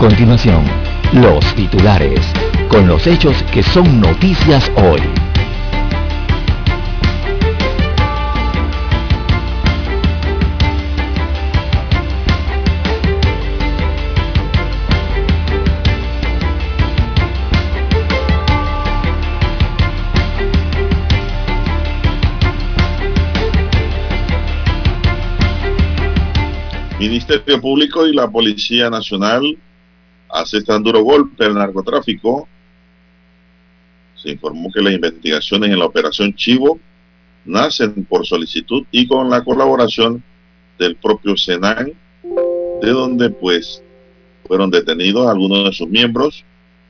Continuación, los titulares, con los hechos que son noticias hoy. Ministerio Público y la Policía Nacional asestan duro golpe al narcotráfico. Se informó que las investigaciones en la operación Chivo nacen por solicitud y con la colaboración del propio Senan, de donde pues fueron detenidos algunos de sus miembros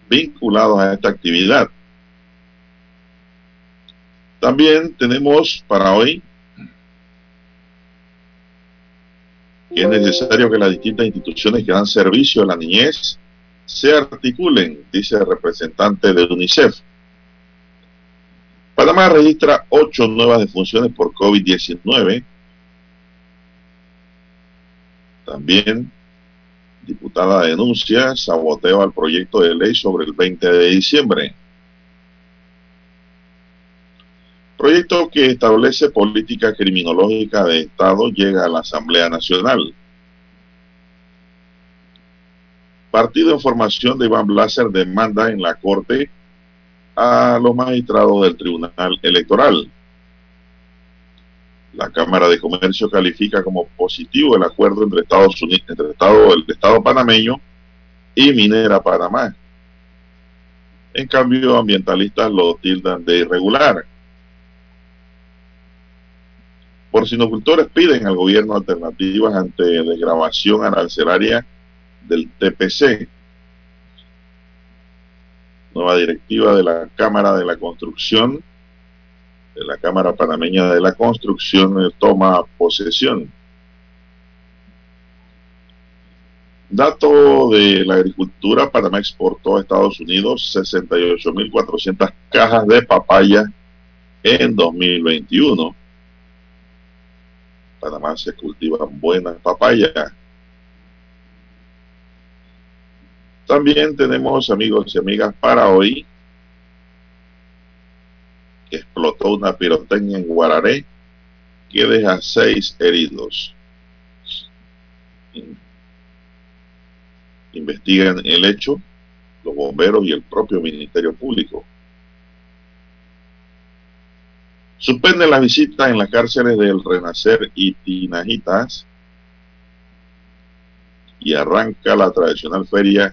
vinculados a esta actividad. También tenemos para hoy que es necesario que las distintas instituciones que dan servicio a la niñez se articulen, dice el representante de UNICEF. Panamá registra ocho nuevas defunciones por COVID-19. También, diputada denuncia saboteo al proyecto de ley sobre el 20 de diciembre. Proyecto que establece política criminológica de Estado llega a la Asamblea Nacional. Partido en formación de Iván Blaser demanda en la Corte a los magistrados del Tribunal Electoral. La Cámara de Comercio califica como positivo el acuerdo entre Estados Unidos, entre Estado, el Estado panameño y Minera Panamá. En cambio, ambientalistas lo tildan de irregular. Porcinocultores piden al gobierno alternativas ante desgrabación arancelaria del TPC. Nueva directiva de la Cámara de la Construcción, de la Cámara Panameña de la Construcción, eh, toma posesión. Dato de la agricultura, Panamá exportó a Estados Unidos 68.400 cajas de papaya en 2021 Panamá se cultivan buenas papayas. También tenemos amigos y amigas para hoy que explotó una pirotecnia en Guararé que deja seis heridos. Investigan el hecho los bomberos y el propio Ministerio Público. Suspende las visitas en las cárceles del Renacer y Tinajitas y arranca la tradicional feria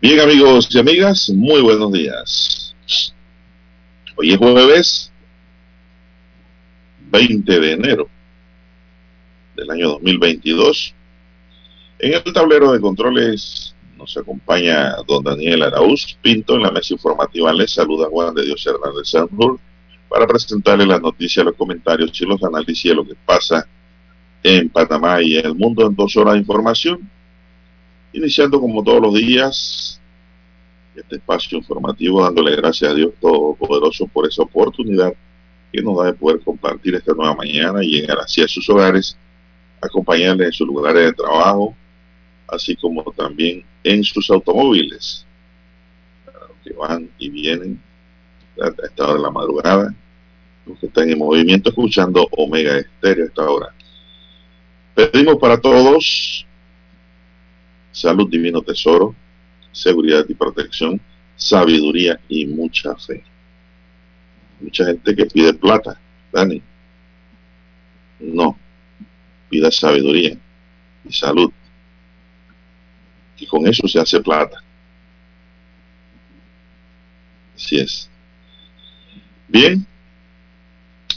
Bien amigos y amigas, muy buenos días. Hoy es jueves 20 de enero del año 2022. En el tablero de controles nos acompaña don Daniel Araúz Pinto. En la mesa informativa les saluda Juan de Dios Hernández Sandur para presentarle las noticias, los comentarios y los análisis de lo que pasa en Panamá y el mundo en dos horas de información Iniciando como todos los días este espacio informativo dándole gracias a Dios Todopoderoso por esa oportunidad que nos da de poder compartir esta nueva mañana y llegar hacia sus hogares, acompañarles en sus lugares de trabajo, así como también en sus automóviles, que van y vienen a esta hora de la madrugada, los que están en movimiento escuchando Omega Estéreo a esta hora. Pedimos para todos salud, divino tesoro, seguridad y protección, sabiduría y mucha fe. Mucha gente que pide plata, Dani. No, pida sabiduría y salud. Y con eso se hace plata. Así es. Bien.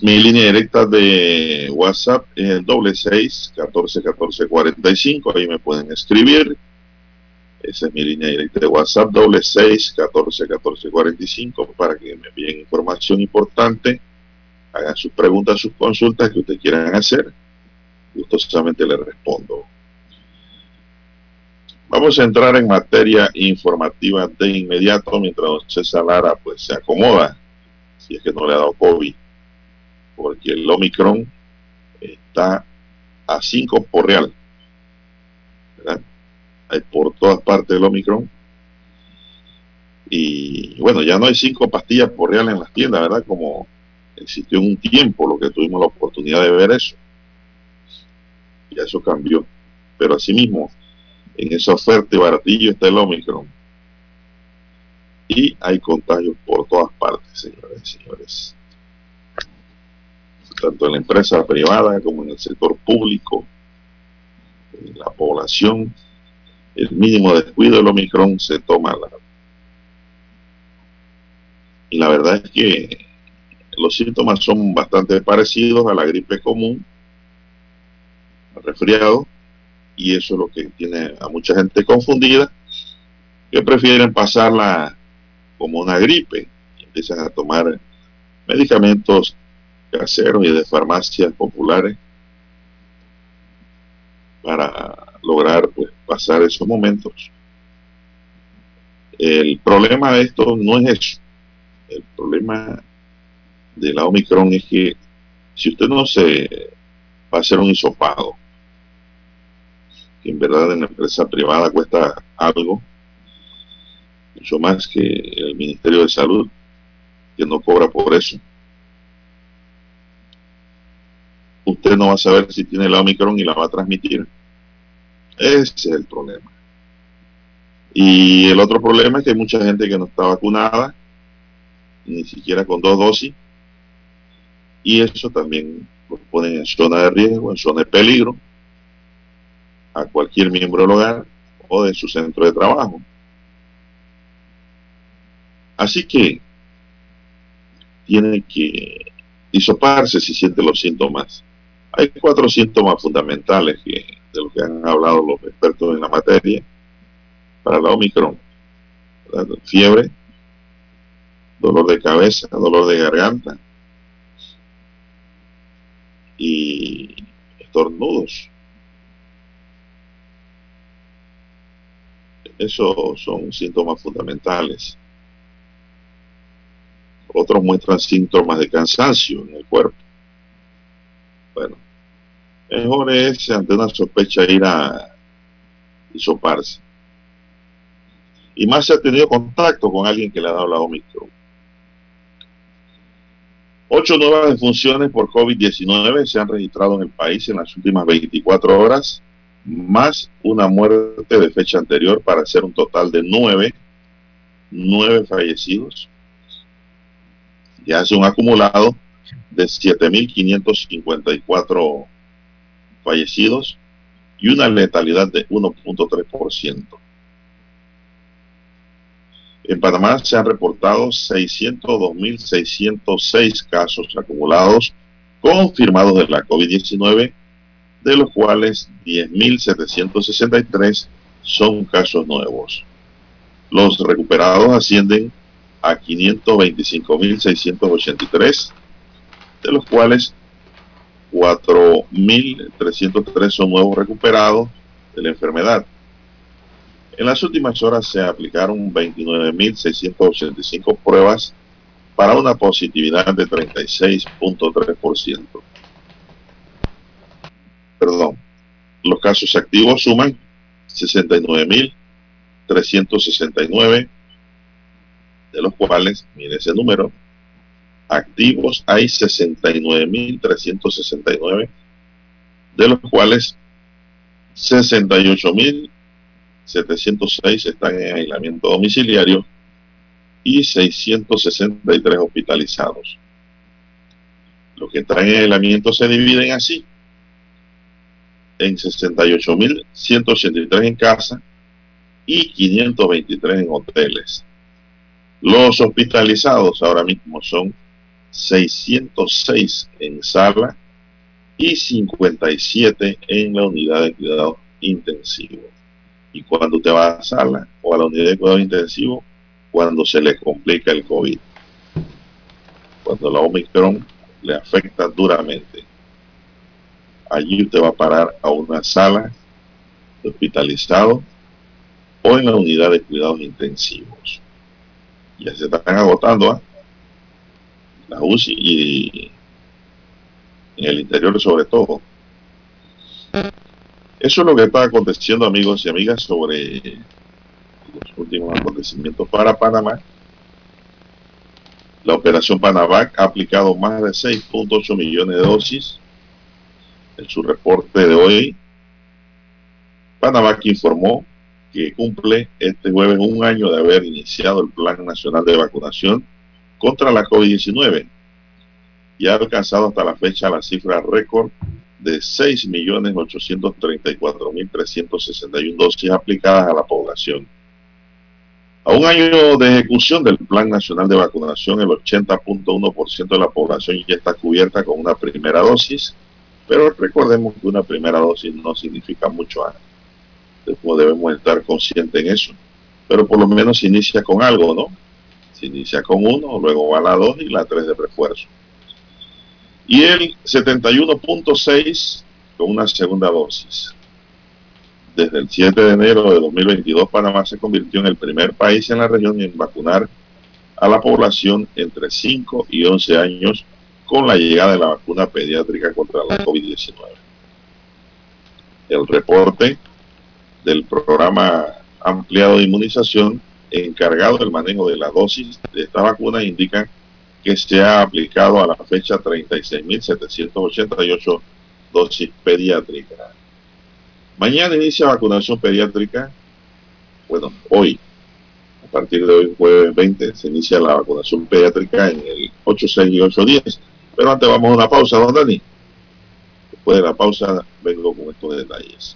Mi línea directa de WhatsApp es el doble seis catorce catorce cuarenta y cinco. Ahí me pueden escribir esa es mi línea directa de WhatsApp, doble seis, catorce, catorce, cuarenta y cinco, para que me envíen información importante, hagan sus preguntas, sus consultas que ustedes quieran hacer. Gustosamente les respondo. Vamos a entrar en materia informativa de inmediato mientras don César Lara pues se acomoda, si es que no le ha dado COVID, porque el Omicron está a 5 por real. ¿verdad? Por todas partes del Omicron. Y bueno, ya no hay cinco pastillas por real en las tiendas, ¿verdad? Como existió un tiempo, lo que tuvimos la oportunidad de ver eso. Ya eso cambió. Pero asimismo, en esa oferta y baratillo está el Omicron. Y hay contagios por todas partes, señores y señores. Tanto en la empresa privada como en el sector público, en la población el mínimo descuido del Omicron se toma la... Y la verdad es que los síntomas son bastante parecidos a la gripe común, al resfriado, y eso es lo que tiene a mucha gente confundida, que prefieren pasarla como una gripe y empiezan a tomar medicamentos caseros y de farmacias populares para lograr pues, pasar esos momentos. El problema de esto no es eso. El problema de la Omicron es que si usted no se va a hacer un hisopado, que en verdad en la empresa privada cuesta algo, mucho más que el Ministerio de Salud, que no cobra por eso. Usted no va a saber si tiene la Omicron y la va a transmitir ese es el problema. Y el otro problema es que hay mucha gente que no está vacunada, ni siquiera con dos dosis, y eso también los pone en zona de riesgo, en zona de peligro, a cualquier miembro del hogar o de su centro de trabajo. Así que tiene que disoparse si siente los síntomas. Hay cuatro síntomas fundamentales que de lo que han hablado los expertos en la materia, para la Omicron. Fiebre, dolor de cabeza, dolor de garganta y estornudos. Esos son síntomas fundamentales. Otros muestran síntomas de cansancio en el cuerpo. Bueno, mejor es ante una sospecha ir a hisoparse. Y más se ha tenido contacto con alguien que le ha dado la Omicron. Ocho nuevas defunciones por COVID-19 se han registrado en el país en las últimas 24 horas, más una muerte de fecha anterior para hacer un total de nueve, nueve fallecidos. Ya hace un acumulado de 7.554 fallecidos y una letalidad de 1.3%. En Panamá se han reportado 602.606 casos acumulados confirmados de la COVID-19, de los cuales 10.763 son casos nuevos. Los recuperados ascienden a 525.683, de los cuales 4.303 son nuevos recuperados de la enfermedad. En las últimas horas se aplicaron 29.685 pruebas para una positividad de 36.3%. Perdón, los casos activos suman 69.369, de los cuales, mire ese número, activos hay 69.369, de los cuales 68.706 están en aislamiento domiciliario y 663 hospitalizados. Los que están en aislamiento se dividen así. En 68.183 en casa y 523 en hoteles. Los hospitalizados ahora mismo son 606 en sala y 57 en la unidad de cuidado intensivo. Y cuando usted va a sala o a la unidad de cuidado intensivo, cuando se le complica el COVID. Cuando la Omicron le afecta duramente. Allí usted va a parar a una sala hospitalizado o en la unidad de cuidados intensivos. Ya se están agotando ¿ah? La UCI y en el interior sobre todo. Eso es lo que está aconteciendo amigos y amigas sobre los últimos acontecimientos para Panamá. La operación Panavac ha aplicado más de 6.8 millones de dosis. En su reporte de hoy, Panavac informó que cumple este jueves un año de haber iniciado el Plan Nacional de Vacunación contra la COVID-19 y ha alcanzado hasta la fecha la cifra récord de 6.834.361 dosis aplicadas a la población. A un año de ejecución del Plan Nacional de Vacunación, el 80.1% de la población ya está cubierta con una primera dosis, pero recordemos que una primera dosis no significa mucho. Después debemos estar conscientes en eso. Pero por lo menos inicia con algo, ¿no? Inicia con uno, luego va la dos y la tres de refuerzo. Y el 71.6 con una segunda dosis. Desde el 7 de enero de 2022, Panamá se convirtió en el primer país en la región en vacunar a la población entre 5 y 11 años con la llegada de la vacuna pediátrica contra la COVID-19. El reporte del programa ampliado de inmunización encargado del manejo de la dosis de esta vacuna indica que se ha aplicado a la fecha 36.788 dosis pediátricas. Mañana inicia vacunación pediátrica. Bueno, hoy, a partir de hoy, jueves 20, se inicia la vacunación pediátrica en el 86 y 810. Pero antes vamos a una pausa, don Dani. Después de la pausa vengo con estos detalles.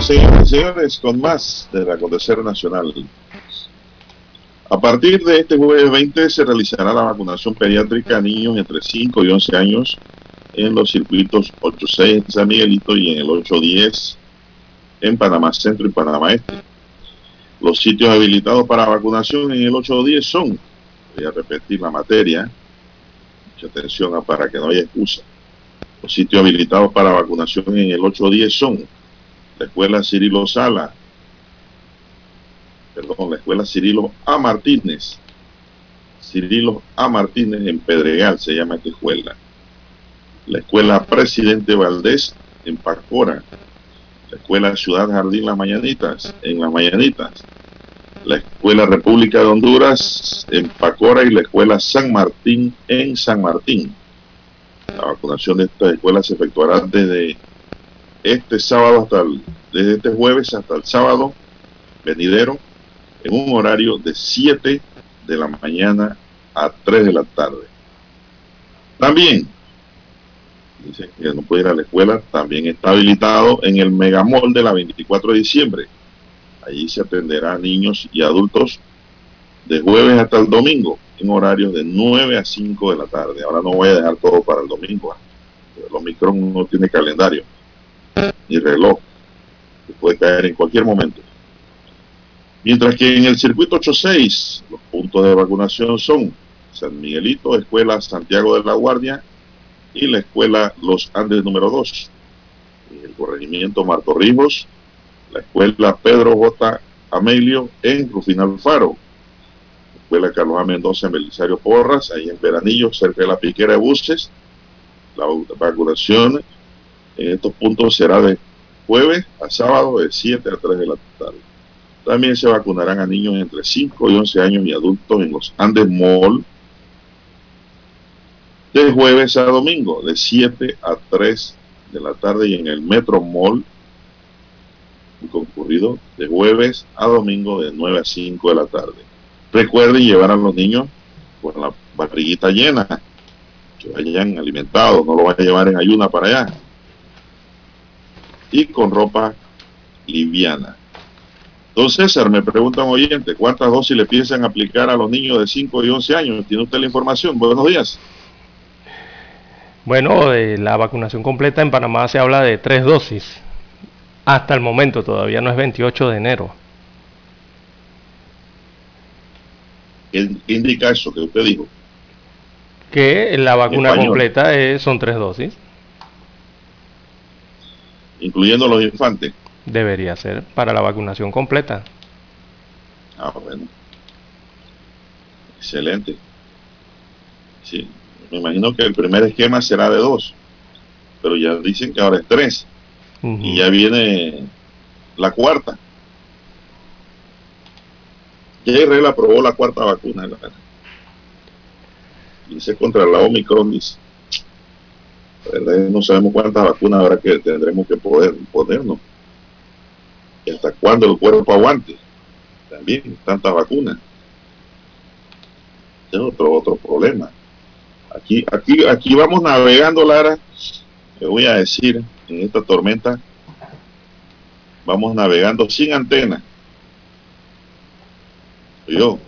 Señores y señores, con más del acontecer nacional. A partir de este jueves 20 se realizará la vacunación pediátrica a niños entre 5 y 11 años en los circuitos 86 en San Miguelito y en el 810 en Panamá Centro y Panamá Este. Los sitios habilitados para vacunación en el 810 son, voy a repetir la materia, mucha atención para que no haya excusa. Los sitios habilitados para vacunación en el 810 son la escuela Cirilo Sala, perdón, la escuela Cirilo A. Martínez, Cirilo A. Martínez en Pedregal se llama esta escuela. La escuela Presidente Valdés en Pacora, la escuela Ciudad Jardín Las Mañanitas en Las Mañanitas, la escuela República de Honduras en Pacora y la escuela San Martín en San Martín. La vacunación de estas escuelas se efectuará desde este sábado hasta el, desde este jueves hasta el sábado venidero en un horario de 7 de la mañana a 3 de la tarde. También, dicen que no puede ir a la escuela, también está habilitado en el Megamol de la 24 de diciembre. Allí se atenderá a niños y adultos de jueves hasta el domingo en horarios de 9 a 5 de la tarde. Ahora no voy a dejar todo para el domingo. ¿eh? El Omicron no tiene calendario y reloj, que puede caer en cualquier momento. Mientras que en el circuito 86 los puntos de vacunación son San Miguelito, Escuela Santiago de la Guardia y la Escuela Los Andes número 2. En el corregimiento Marto Rijos, la Escuela Pedro J. Amelio en Rufinal Faro. La Escuela Carlos A. Mendoza en Belisario Porras, ahí en Veranillo, cerca de la piquera de buses. La vacunación en estos puntos será de jueves a sábado de 7 a 3 de la tarde. También se vacunarán a niños entre 5 y 11 años y adultos en los Andes Mall de jueves a domingo de 7 a 3 de la tarde y en el Metro Mall concurrido de jueves a domingo de 9 a 5 de la tarde. Recuerden llevar a los niños con la barriguita llena, que vayan alimentados, no lo vayan a llevar en ayuna para allá y con ropa liviana. Entonces, César, me pregunta un oyente, ¿cuántas dosis le piensan aplicar a los niños de 5 y 11 años? ¿Tiene usted la información? Buenos días. Bueno, de la vacunación completa en Panamá se habla de tres dosis. Hasta el momento, todavía no es 28 de enero. ¿Qué indica eso que usted dijo? Que la vacuna completa son tres dosis incluyendo los infantes. Debería ser para la vacunación completa. Ah, bueno. Excelente. Sí, me imagino que el primer esquema será de dos, pero ya dicen que ahora es tres. Y ya viene la cuarta. Ya Israel aprobó la cuarta vacuna. Dice contra la Omicron, dice no sabemos cuántas vacunas habrá que tendremos que poder ponernos. Y hasta cuándo el cuerpo aguante. También tantas vacunas. Es otro, otro problema. Aquí, aquí, aquí vamos navegando, Lara. Le voy a decir, en esta tormenta, vamos navegando sin antena. Yo,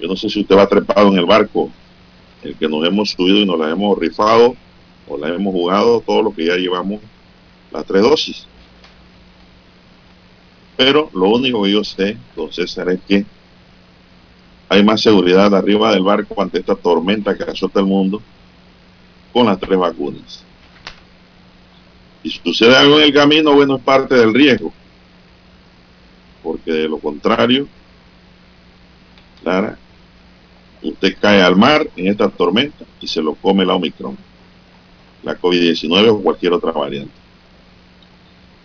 yo no sé si usted va trepado en el barco, el que nos hemos subido y nos la hemos rifado o la hemos jugado todo lo que ya llevamos las tres dosis. Pero lo único que yo sé, don César, es que hay más seguridad arriba del barco ante esta tormenta que azota el mundo con las tres vacunas. Y si sucede algo en el camino, bueno, es parte del riesgo. Porque de lo contrario, Clara, usted cae al mar en esta tormenta y se lo come la Omicron, la COVID-19 o cualquier otra variante.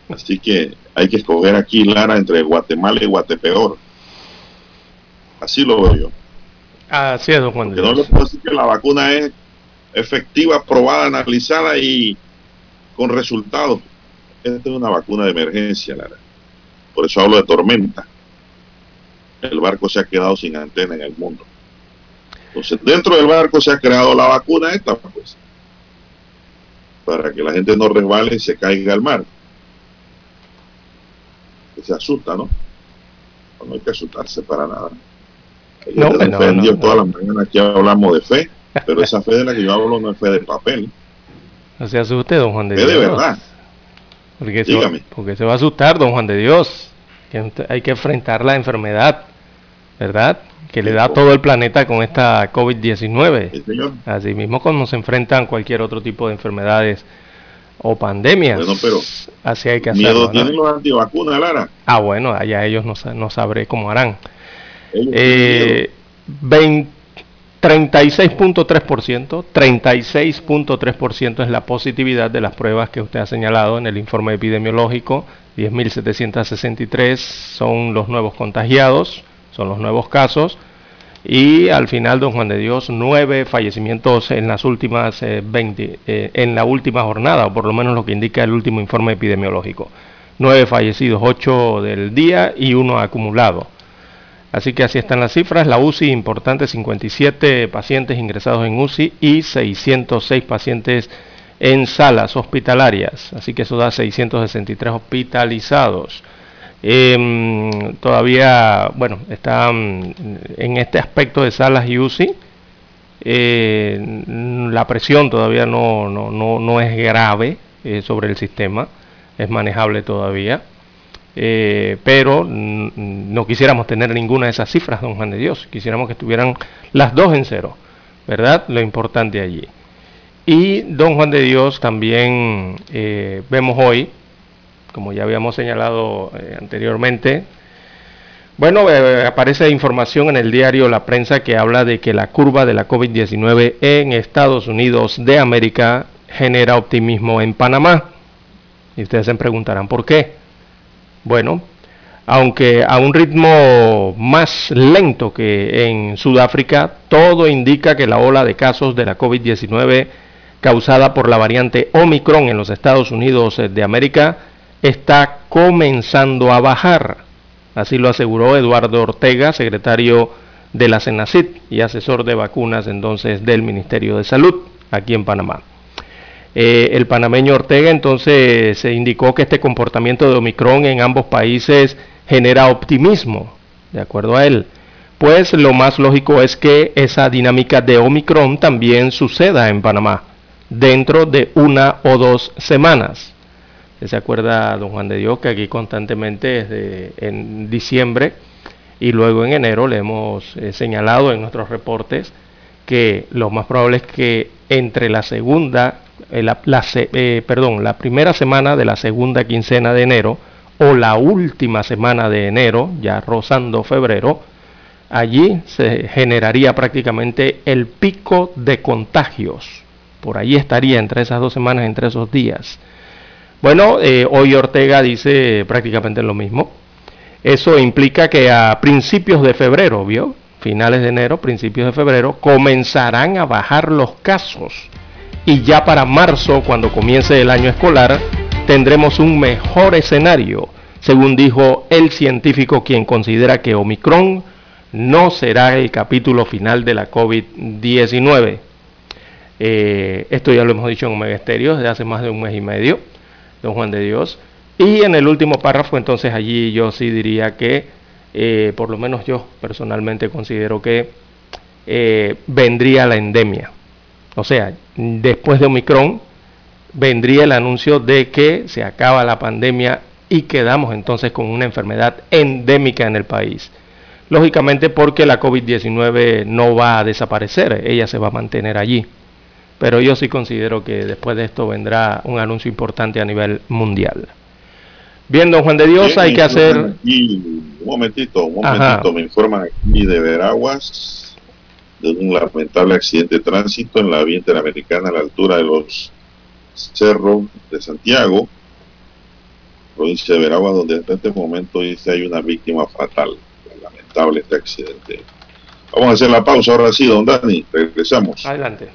Así que hay que escoger aquí, Lara, entre Guatemala y Guatepeor. Así lo veo yo. Así es, don Juan. Porque no le puedo decir que la vacuna es efectiva, probada, analizada y con resultados. Esta es una vacuna de emergencia, Lara. Por eso hablo de tormenta. El barco se ha quedado sin antena en el mundo. Entonces, dentro del barco se ha creado la vacuna esta, pues, para que la gente no resbale y se caiga al mar. Que se asusta, ¿no? No hay que asustarse para nada. no, no, fe en Dios todas las mañanas aquí hablamos de fe, pero esa fe de la que yo hablo no es fe de papel. No se asuste, don Juan de Dios. de verdad. Porque se, porque se va a asustar, don Juan de Dios. Que hay que enfrentar la enfermedad, ¿verdad? Que le da todo el planeta con esta COVID-19. Así mismo como se enfrentan cualquier otro tipo de enfermedades o pandemias. Bueno, pero así hay que hacerlo. Miedo tienen los antivacunas, Lara. Ah, bueno, allá ellos no, no sabré cómo harán. Eh, 36.3%, 36.3% es la positividad de las pruebas que usted ha señalado en el informe epidemiológico. 10.763 son los nuevos contagiados, son los nuevos casos. Y al final, don Juan de Dios, nueve fallecimientos en las últimas 20, eh, eh, en la última jornada, o por lo menos lo que indica el último informe epidemiológico. Nueve fallecidos, ocho del día y uno acumulado. Así que así están las cifras. La UCI importante, 57 pacientes ingresados en UCI y 606 pacientes en salas hospitalarias. Así que eso da 663 hospitalizados. Em, todavía, bueno, están en este aspecto de salas y UCI. Eh, la presión todavía no, no, no, es grave eh, sobre el sistema, es manejable todavía. Eh, pero no quisiéramos tener ninguna de esas cifras, don Juan de Dios. Quisiéramos que estuvieran las dos en cero, ¿verdad? Lo importante allí. Y don Juan de Dios también vemos hoy, como ya habíamos señalado eh, anteriormente, bueno, aparece información en el diario La Prensa que habla de que la curva de la COVID-19 en Estados Unidos de América genera optimismo en Panamá. Y ustedes se preguntarán por qué. Bueno, aunque a un ritmo más lento que en Sudáfrica, todo indica que la ola de casos de la COVID-19 causada por la variante Omicron en los Estados Unidos de América está comenzando a bajar. Así lo aseguró Eduardo Ortega, secretario de la CENACIT y asesor de vacunas entonces del Ministerio de Salud aquí en Panamá. Eh, el panameño Ortega entonces se indicó que este comportamiento de Omicron en ambos países genera optimismo, de acuerdo a él. Pues lo más lógico es que esa dinámica de Omicron también suceda en Panamá dentro de una o dos semanas. ¿Se acuerda, don Juan de Dios, que aquí constantemente desde en diciembre y luego en enero le hemos eh, señalado en nuestros reportes que lo más probable es que entre la segunda eh, la, eh, perdón, la primera semana de la segunda quincena de enero o la última semana de enero, ya rozando febrero, allí se generaría prácticamente el pico de contagios. Por allí estaría entre esas dos semanas, entre esos días. Bueno, eh, hoy Ortega dice prácticamente lo mismo. Eso implica que a principios de febrero, ¿vio? Finales de enero, principios de febrero, comenzarán a bajar los casos y ya para marzo, cuando comience el año escolar, tendremos un mejor escenario, según dijo el científico quien considera que Omicron no será el capítulo final de la COVID-19. Eh, esto ya lo hemos dicho en Omega Estéreo desde hace más de un mes y medio, don Juan de Dios. Y en el último párrafo, entonces allí yo sí diría que, eh, por lo menos yo personalmente considero que eh, vendría la endemia. O sea, después de Omicron vendría el anuncio de que se acaba la pandemia y quedamos entonces con una enfermedad endémica en el país. Lógicamente porque la COVID-19 no va a desaparecer, ella se va a mantener allí. Pero yo sí considero que después de esto vendrá un anuncio importante a nivel mundial. Bien, don Juan de Dios, hay que hacer... un momentito, un momentito, me informan aquí de Veraguas de un lamentable accidente de tránsito en la vía interamericana a la altura de los cerros de Santiago, provincia de Veraguas, donde hasta este momento dice hay una víctima fatal. Lamentable este accidente. Vamos a hacer la pausa ahora sí, don Dani, regresamos. Adelante.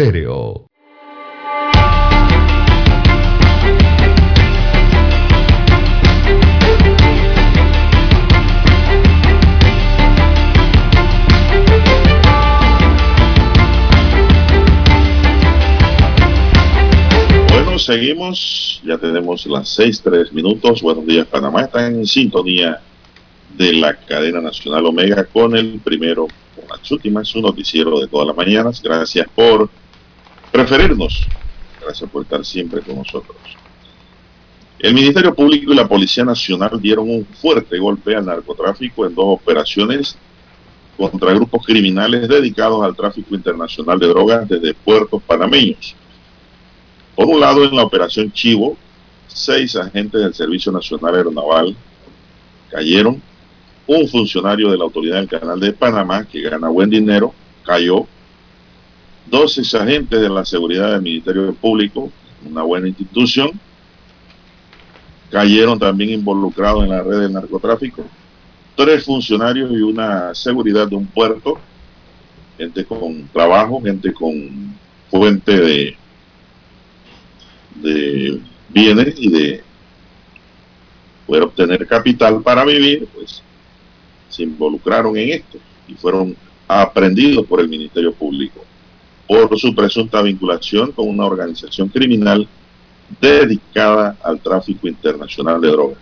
Bueno, seguimos, ya tenemos las seis, tres minutos. Buenos días, Panamá. Está en sintonía de la cadena nacional Omega con el primero las últimas, su noticiero de todas las mañanas. Gracias por preferirnos. Gracias por estar siempre con nosotros. El Ministerio Público y la Policía Nacional dieron un fuerte golpe al narcotráfico en dos operaciones contra grupos criminales dedicados al tráfico internacional de drogas desde puertos panameños. Por un lado, en la operación Chivo, seis agentes del Servicio Nacional Aeronaval cayeron un funcionario de la Autoridad del Canal de Panamá que gana buen dinero cayó. 12 agentes de la seguridad del Ministerio Público, una buena institución, cayeron también involucrados en la red del narcotráfico. Tres funcionarios y una seguridad de un puerto, gente con trabajo, gente con fuente de de bienes y de poder obtener capital para vivir, pues se involucraron en esto y fueron aprendidos por el Ministerio Público por su presunta vinculación con una organización criminal dedicada al tráfico internacional de drogas.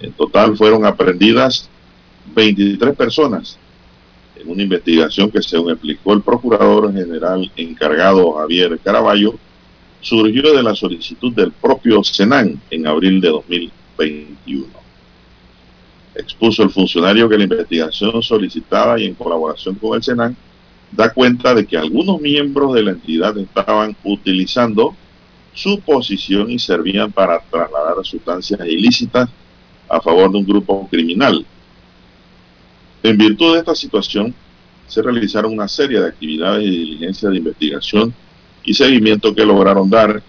En total fueron aprendidas 23 personas en una investigación que, según explicó el procurador general encargado Javier Caraballo, surgió de la solicitud del propio Senan en abril de 2021. Expuso el funcionario que la investigación solicitada y en colaboración con el Senan da cuenta de que algunos miembros de la entidad estaban utilizando su posición y servían para trasladar sustancias ilícitas a favor de un grupo criminal. En virtud de esta situación, se realizaron una serie de actividades y diligencias de investigación y seguimiento que lograron dar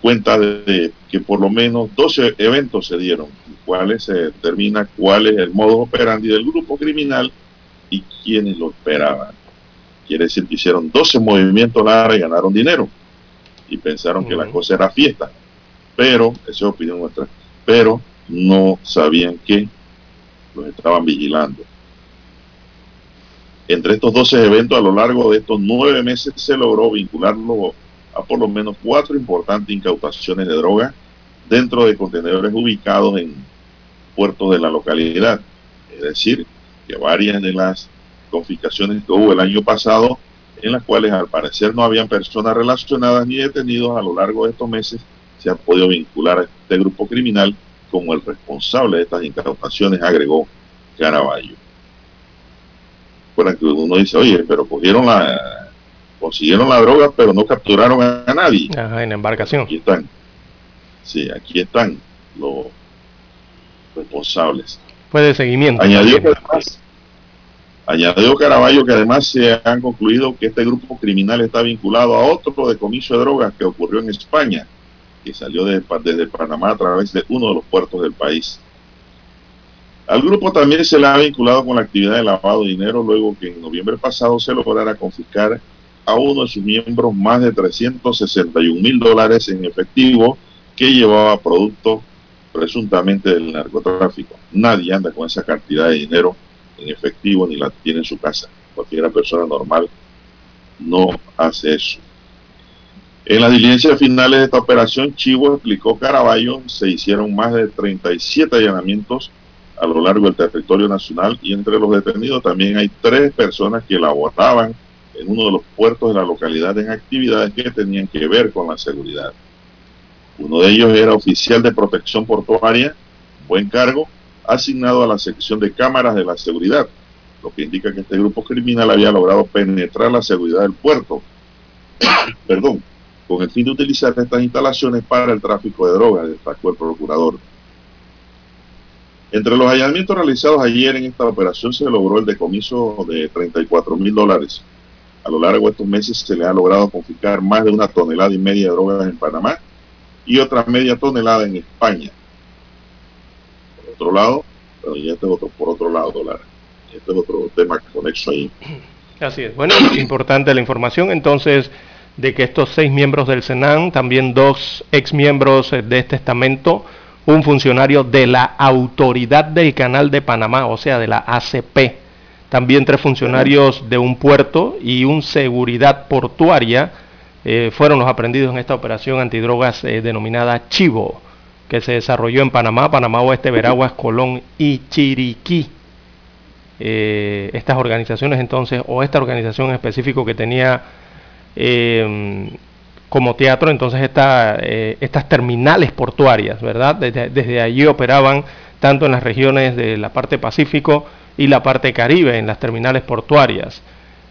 cuenta de, que por lo menos 12 eventos se dieron, en cuales se determina cuál es el modo operandi del grupo criminal y quiénes lo esperaban. Quiere decir que hicieron 12 movimientos largos y ganaron dinero y pensaron que la cosa era fiesta. Pero, esa es opinión nuestra, pero no sabían que los estaban vigilando. Entre estos 12 eventos a lo largo de estos nueve meses se logró vincularlo a por lo menos cuatro importantes incautaciones de droga dentro de contenedores ubicados en puertos de la localidad. Es decir, que varias de las confiscaciones que hubo el año pasado en las cuales al parecer no habían personas relacionadas ni detenidos a lo largo de estos meses, se han podido vincular a este grupo criminal como el responsable de estas incautaciones, agregó Caraballo. Recuerden que uno dice, oye, pero cogieron la, consiguieron la droga, pero no capturaron a, nadie. Ajá, en embarcación. Aquí están. Sí, aquí están los responsables. De seguimiento. Añadió que además Añadió Caraballo que además se han concluido que este grupo criminal está vinculado a otro decomiso de drogas que ocurrió en España, que salió de, desde Panamá a través de uno de los puertos del país. Al grupo también se le ha vinculado con la actividad de lavado de dinero luego que en noviembre pasado se lograra confiscar a uno de sus miembros más de 361 mil dólares en efectivo que llevaba producto presuntamente del narcotráfico. Nadie anda con esa cantidad de dinero en efectivo ni la tiene en su casa. Cualquier persona normal no hace eso. En las diligencias finales de esta operación, Chivo explicó Caraballo, se hicieron más de 37 allanamientos a lo largo del territorio nacional y entre los detenidos también hay tres personas que laboraban en uno de los puertos de la localidad en actividades que tenían que ver con la seguridad. Uno de ellos era oficial de protección portuaria, buen cargo, asignado a la sección de cámaras de la seguridad, lo que indica que este grupo criminal había logrado penetrar la seguridad del puerto, perdón, con el fin de utilizar estas instalaciones para el tráfico de drogas, destacó el procurador. Entre los allanamientos realizados ayer en esta operación se logró el decomiso de 34 mil dólares. A lo largo de estos meses se le ha logrado confiscar más de una tonelada y media de drogas en Panamá y otra media tonelada en España otro lado, pero ya este otro, por otro lado, dólar. Este es otro tema conexo ahí. Así es. Bueno, importante la información entonces de que estos seis miembros del Senan, también dos ex miembros eh, de este estamento, un funcionario de la Autoridad del Canal de Panamá, o sea, de la ACP, también tres funcionarios de un puerto y un seguridad portuaria eh, fueron los aprendidos en esta operación antidrogas eh, denominada Chivo que se desarrolló en Panamá, Panamá Oeste, Veraguas, Colón y Chiriquí. Eh, estas organizaciones entonces, o esta organización en específico que tenía eh, como teatro entonces esta, estas terminales portuarias, ¿verdad? Desde, desde, allí operaban tanto en las regiones de la parte Pacífico y la parte Caribe, en las terminales portuarias.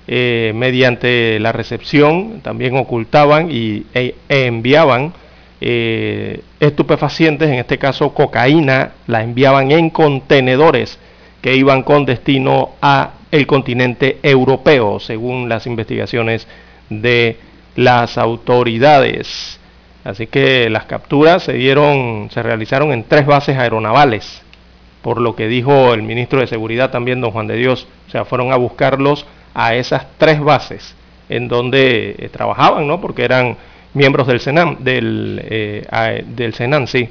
Mediante la recepción también ocultaban y, e, e enviaban eh, estupefacientes, en este caso cocaína, la enviaban en contenedores que iban con destino a el continente europeo, según las investigaciones de las autoridades. Así que las capturas se dieron, se realizaron en tres bases aeronavales, por lo que dijo el ministro de Seguridad también, don Juan de Dios. O sea, fueron a buscarlos a esas tres bases en donde eh, trabajaban, ¿no? Porque eran miembros del Senan, del, eh, del sí.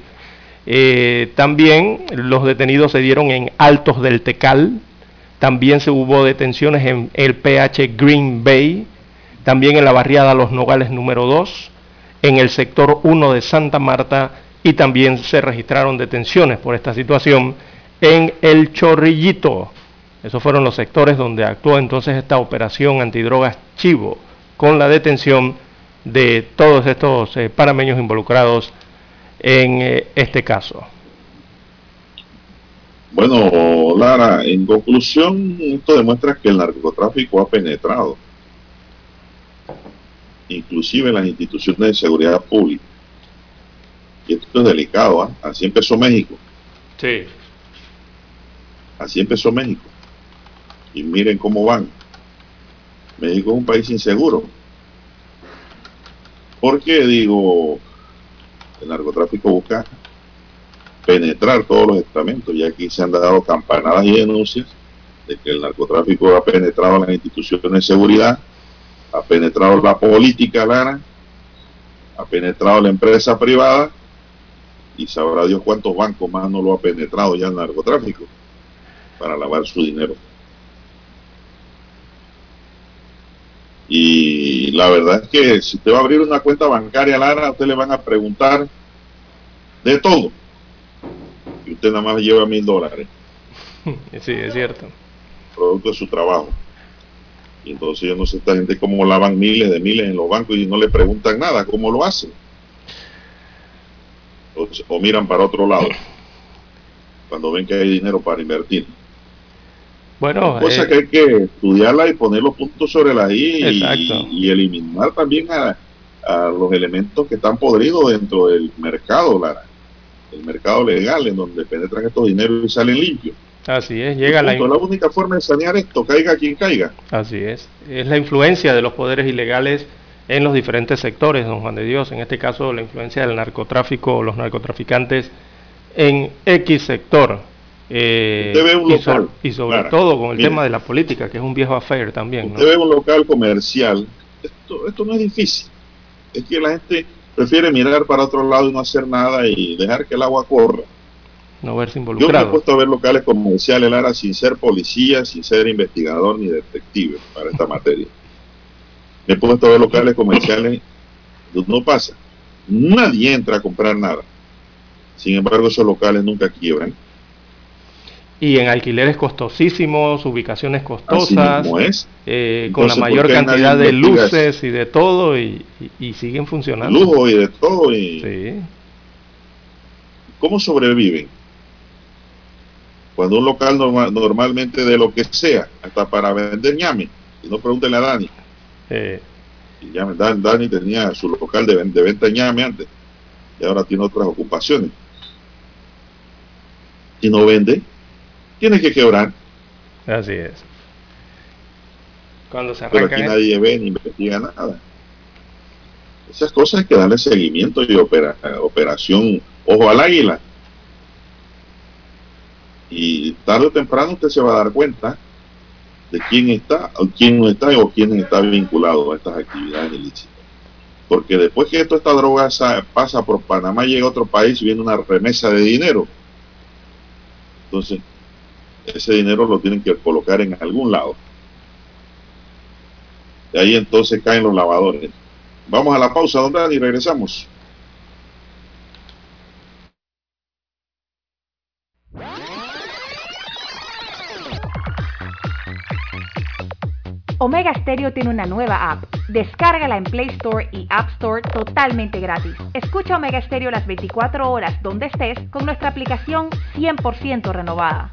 Eh, también los detenidos se dieron en Altos del Tecal, también se hubo detenciones en el PH Green Bay, también en la barriada Los Nogales número 2, en el sector 1 de Santa Marta y también se registraron detenciones por esta situación en El Chorrillito. Esos fueron los sectores donde actuó entonces esta operación antidrogas Chivo, con la detención de todos estos eh, parameños involucrados en eh, este caso. Bueno, Lara, en conclusión, esto demuestra que el narcotráfico ha penetrado, inclusive en las instituciones de seguridad pública. Y esto es delicado, ¿ah? así empezó México. Sí. Así empezó México. Y miren cómo van. México es un país inseguro. Porque digo, el narcotráfico busca penetrar todos los estamentos, y aquí se han dado campanadas y denuncias de que el narcotráfico ha penetrado las instituciones de seguridad, ha penetrado la política, Lara, ha penetrado la empresa privada, y sabrá Dios cuántos bancos más no lo ha penetrado ya el narcotráfico para lavar su dinero. Y la verdad es que si usted va a abrir una cuenta bancaria, Lara, a usted le van a preguntar de todo. Y usted nada más lleva mil dólares. Sí, es cierto. Producto de su trabajo. Y entonces yo no sé esta gente cómo lavan miles de miles en los bancos y no le preguntan nada, cómo lo hacen. O miran para otro lado cuando ven que hay dinero para invertir. Bueno, cosa eh, que hay que estudiarla y poner los puntos sobre la I y, y, eliminar también a, a, los elementos que están podridos dentro del mercado, Lara, el mercado legal en donde penetran estos dineros y salen limpios. Así es, llega la, la única forma de sanear esto, caiga quien caiga. Así es, es la influencia de los poderes ilegales en los diferentes sectores, don Juan de Dios, en este caso la influencia del narcotráfico o los narcotraficantes en X sector eh, y, so, y, sobre todo con el tema de la política, que es un viejo affair también. Usted ¿no? ve un local comercial, esto, esto no es difícil. Es que la gente prefiere mirar para otro lado y no hacer nada y dejar que el agua corra. No verse involucrado. Yo me he puesto a ver locales comerciales, Lara, sin ser policía, sin ser investigador ni detective para esta materia. Me he puesto a ver locales comerciales donde no pasa. Nadie entra a comprar nada. Sin embargo, esos locales nunca quiebran y en alquileres costosísimos, ubicaciones costosas, es. eh, con la mayor cantidad de luces y de todo, y, y, y, siguen funcionando. Lujo y de todo. Y... Sí. ¿Cómo sobreviven? Cuando un local norma, normalmente de lo que sea, hasta para vender ñame, y no pregúntenle a Dani. Eh. Y ya, Dani tenía su local de, de venta ñame antes, y ahora tiene otras ocupaciones. Y no vende, tiene que quebrar. Así es. Cuando se Pero aquí nadie ve ni investiga nada. Esas cosas hay que darle seguimiento y opera, operación ojo al águila. Y tarde o temprano usted se va a dar cuenta de quién está, o quién no está, o quién está vinculado a estas actividades ilícitas. Porque después que esto, esta droga pasa por Panamá, llega a otro país viene una remesa de dinero. Entonces, ese dinero lo tienen que colocar en algún lado. Y ahí entonces caen los lavadores. Vamos a la pausa, don y regresamos. Omega Stereo tiene una nueva app. Descárgala en Play Store y App Store totalmente gratis. Escucha Omega Stereo las 24 horas donde estés con nuestra aplicación 100% renovada.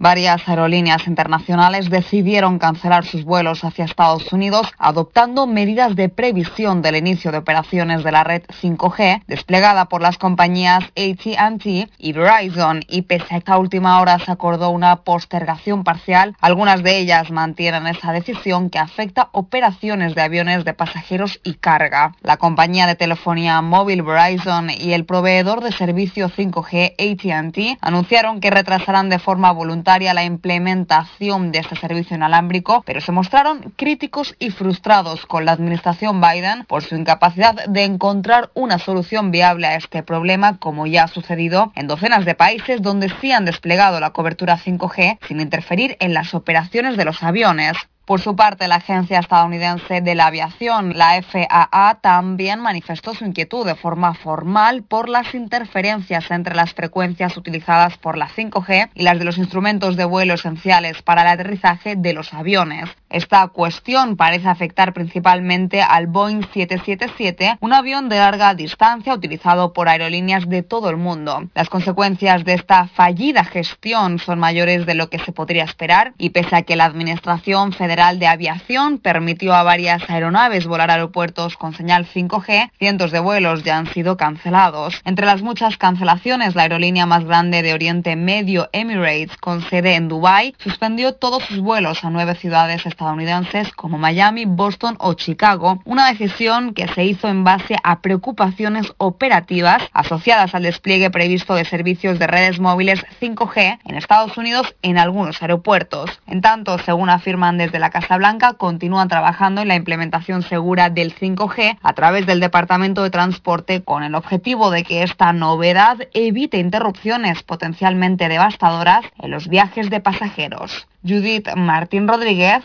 Varias aerolíneas internacionales decidieron cancelar sus vuelos hacia Estados Unidos, adoptando medidas de previsión del inicio de operaciones de la red 5G desplegada por las compañías AT&T y Verizon. Y pese a que a última hora se acordó una postergación parcial, algunas de ellas mantienen esa decisión que afecta operaciones de aviones de pasajeros y carga. La compañía de telefonía móvil Verizon y el proveedor de servicio 5G AT&T anunciaron que retrasarán de forma voluntaria la implementación de este servicio inalámbrico, pero se mostraron críticos y frustrados con la administración Biden por su incapacidad de encontrar una solución viable a este problema, como ya ha sucedido en docenas de países donde sí han desplegado la cobertura 5G sin interferir en las operaciones de los aviones. Por su parte, la Agencia Estadounidense de la Aviación, la FAA, también manifestó su inquietud de forma formal por las interferencias entre las frecuencias utilizadas por la 5G y las de los instrumentos de vuelo esenciales para el aterrizaje de los aviones. Esta cuestión parece afectar principalmente al Boeing 777, un avión de larga distancia utilizado por aerolíneas de todo el mundo. Las consecuencias de esta fallida gestión son mayores de lo que se podría esperar y pese a que la Administración Federal de Aviación permitió a varias aeronaves volar a aeropuertos con señal 5G, cientos de vuelos ya han sido cancelados. Entre las muchas cancelaciones, la aerolínea más grande de Oriente Medio, Emirates, con sede en Dubái, suspendió todos sus vuelos a nueve ciudades estadounidenses como Miami, Boston o Chicago, una decisión que se hizo en base a preocupaciones operativas asociadas al despliegue previsto de servicios de redes móviles 5G en Estados Unidos en algunos aeropuertos. En tanto, según afirman desde la Casa Blanca continúan trabajando en la implementación segura del 5G a través del Departamento de Transporte con el objetivo de que esta novedad evite interrupciones potencialmente devastadoras en los viajes de pasajeros. Judith Martín Rodríguez,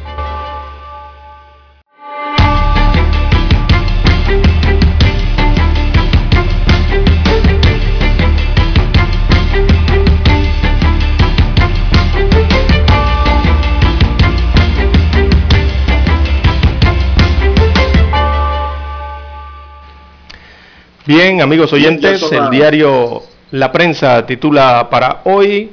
Bien, amigos oyentes, el diario La Prensa titula para hoy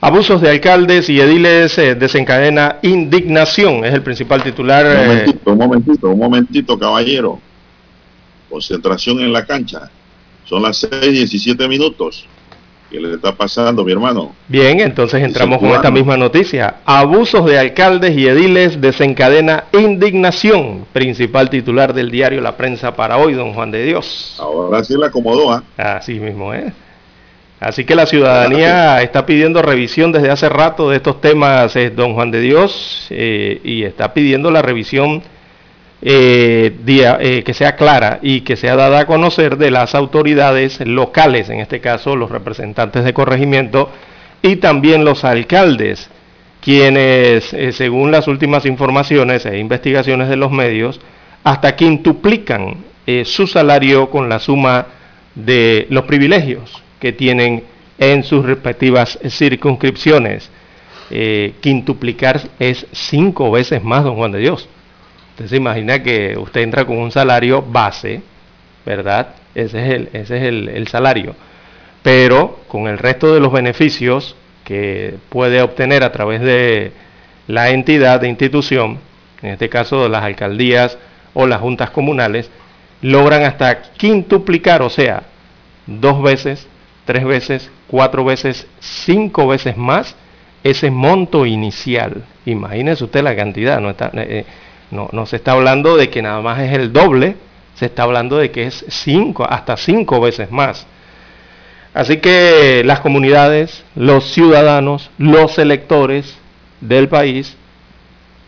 Abusos de alcaldes y ediles eh, desencadena indignación, es el principal titular. Un eh, momentito, un momentito, un momentito, caballero. Concentración en la cancha. Son las 6 17 minutos. ¿Qué le está pasando, mi hermano? Bien, entonces entramos con esta misma noticia. Abusos de alcaldes y ediles desencadena indignación. Principal titular del diario La Prensa para hoy, don Juan de Dios. Ahora sí la acomodó, ¿ah? Así mismo, ¿eh? Así que la ciudadanía está pidiendo revisión desde hace rato de estos temas, eh, don Juan de Dios, eh, y está pidiendo la revisión eh, que sea clara y que sea dada a conocer de las autoridades locales, en este caso los representantes de corregimiento y también los alcaldes, quienes, según las últimas informaciones e investigaciones de los medios, hasta quintuplican su salario con la suma de los privilegios que tienen en sus respectivas circunscripciones. Eh, quintuplicar es cinco veces más, don Juan de Dios. Usted se imagina que usted entra con un salario base, ¿verdad? Ese es el, ese es el, salario. Pero con el resto de los beneficios que puede obtener a través de la entidad de institución, en este caso las alcaldías o las juntas comunales, logran hasta quintuplicar, o sea, dos veces tres veces, cuatro veces, cinco veces más ese monto inicial. Imagínese usted la cantidad, no, está, eh, no, no, se está hablando de que nada más es el doble, se está hablando de que es cinco, hasta cinco veces más. Así que las comunidades, los ciudadanos, los electores del país,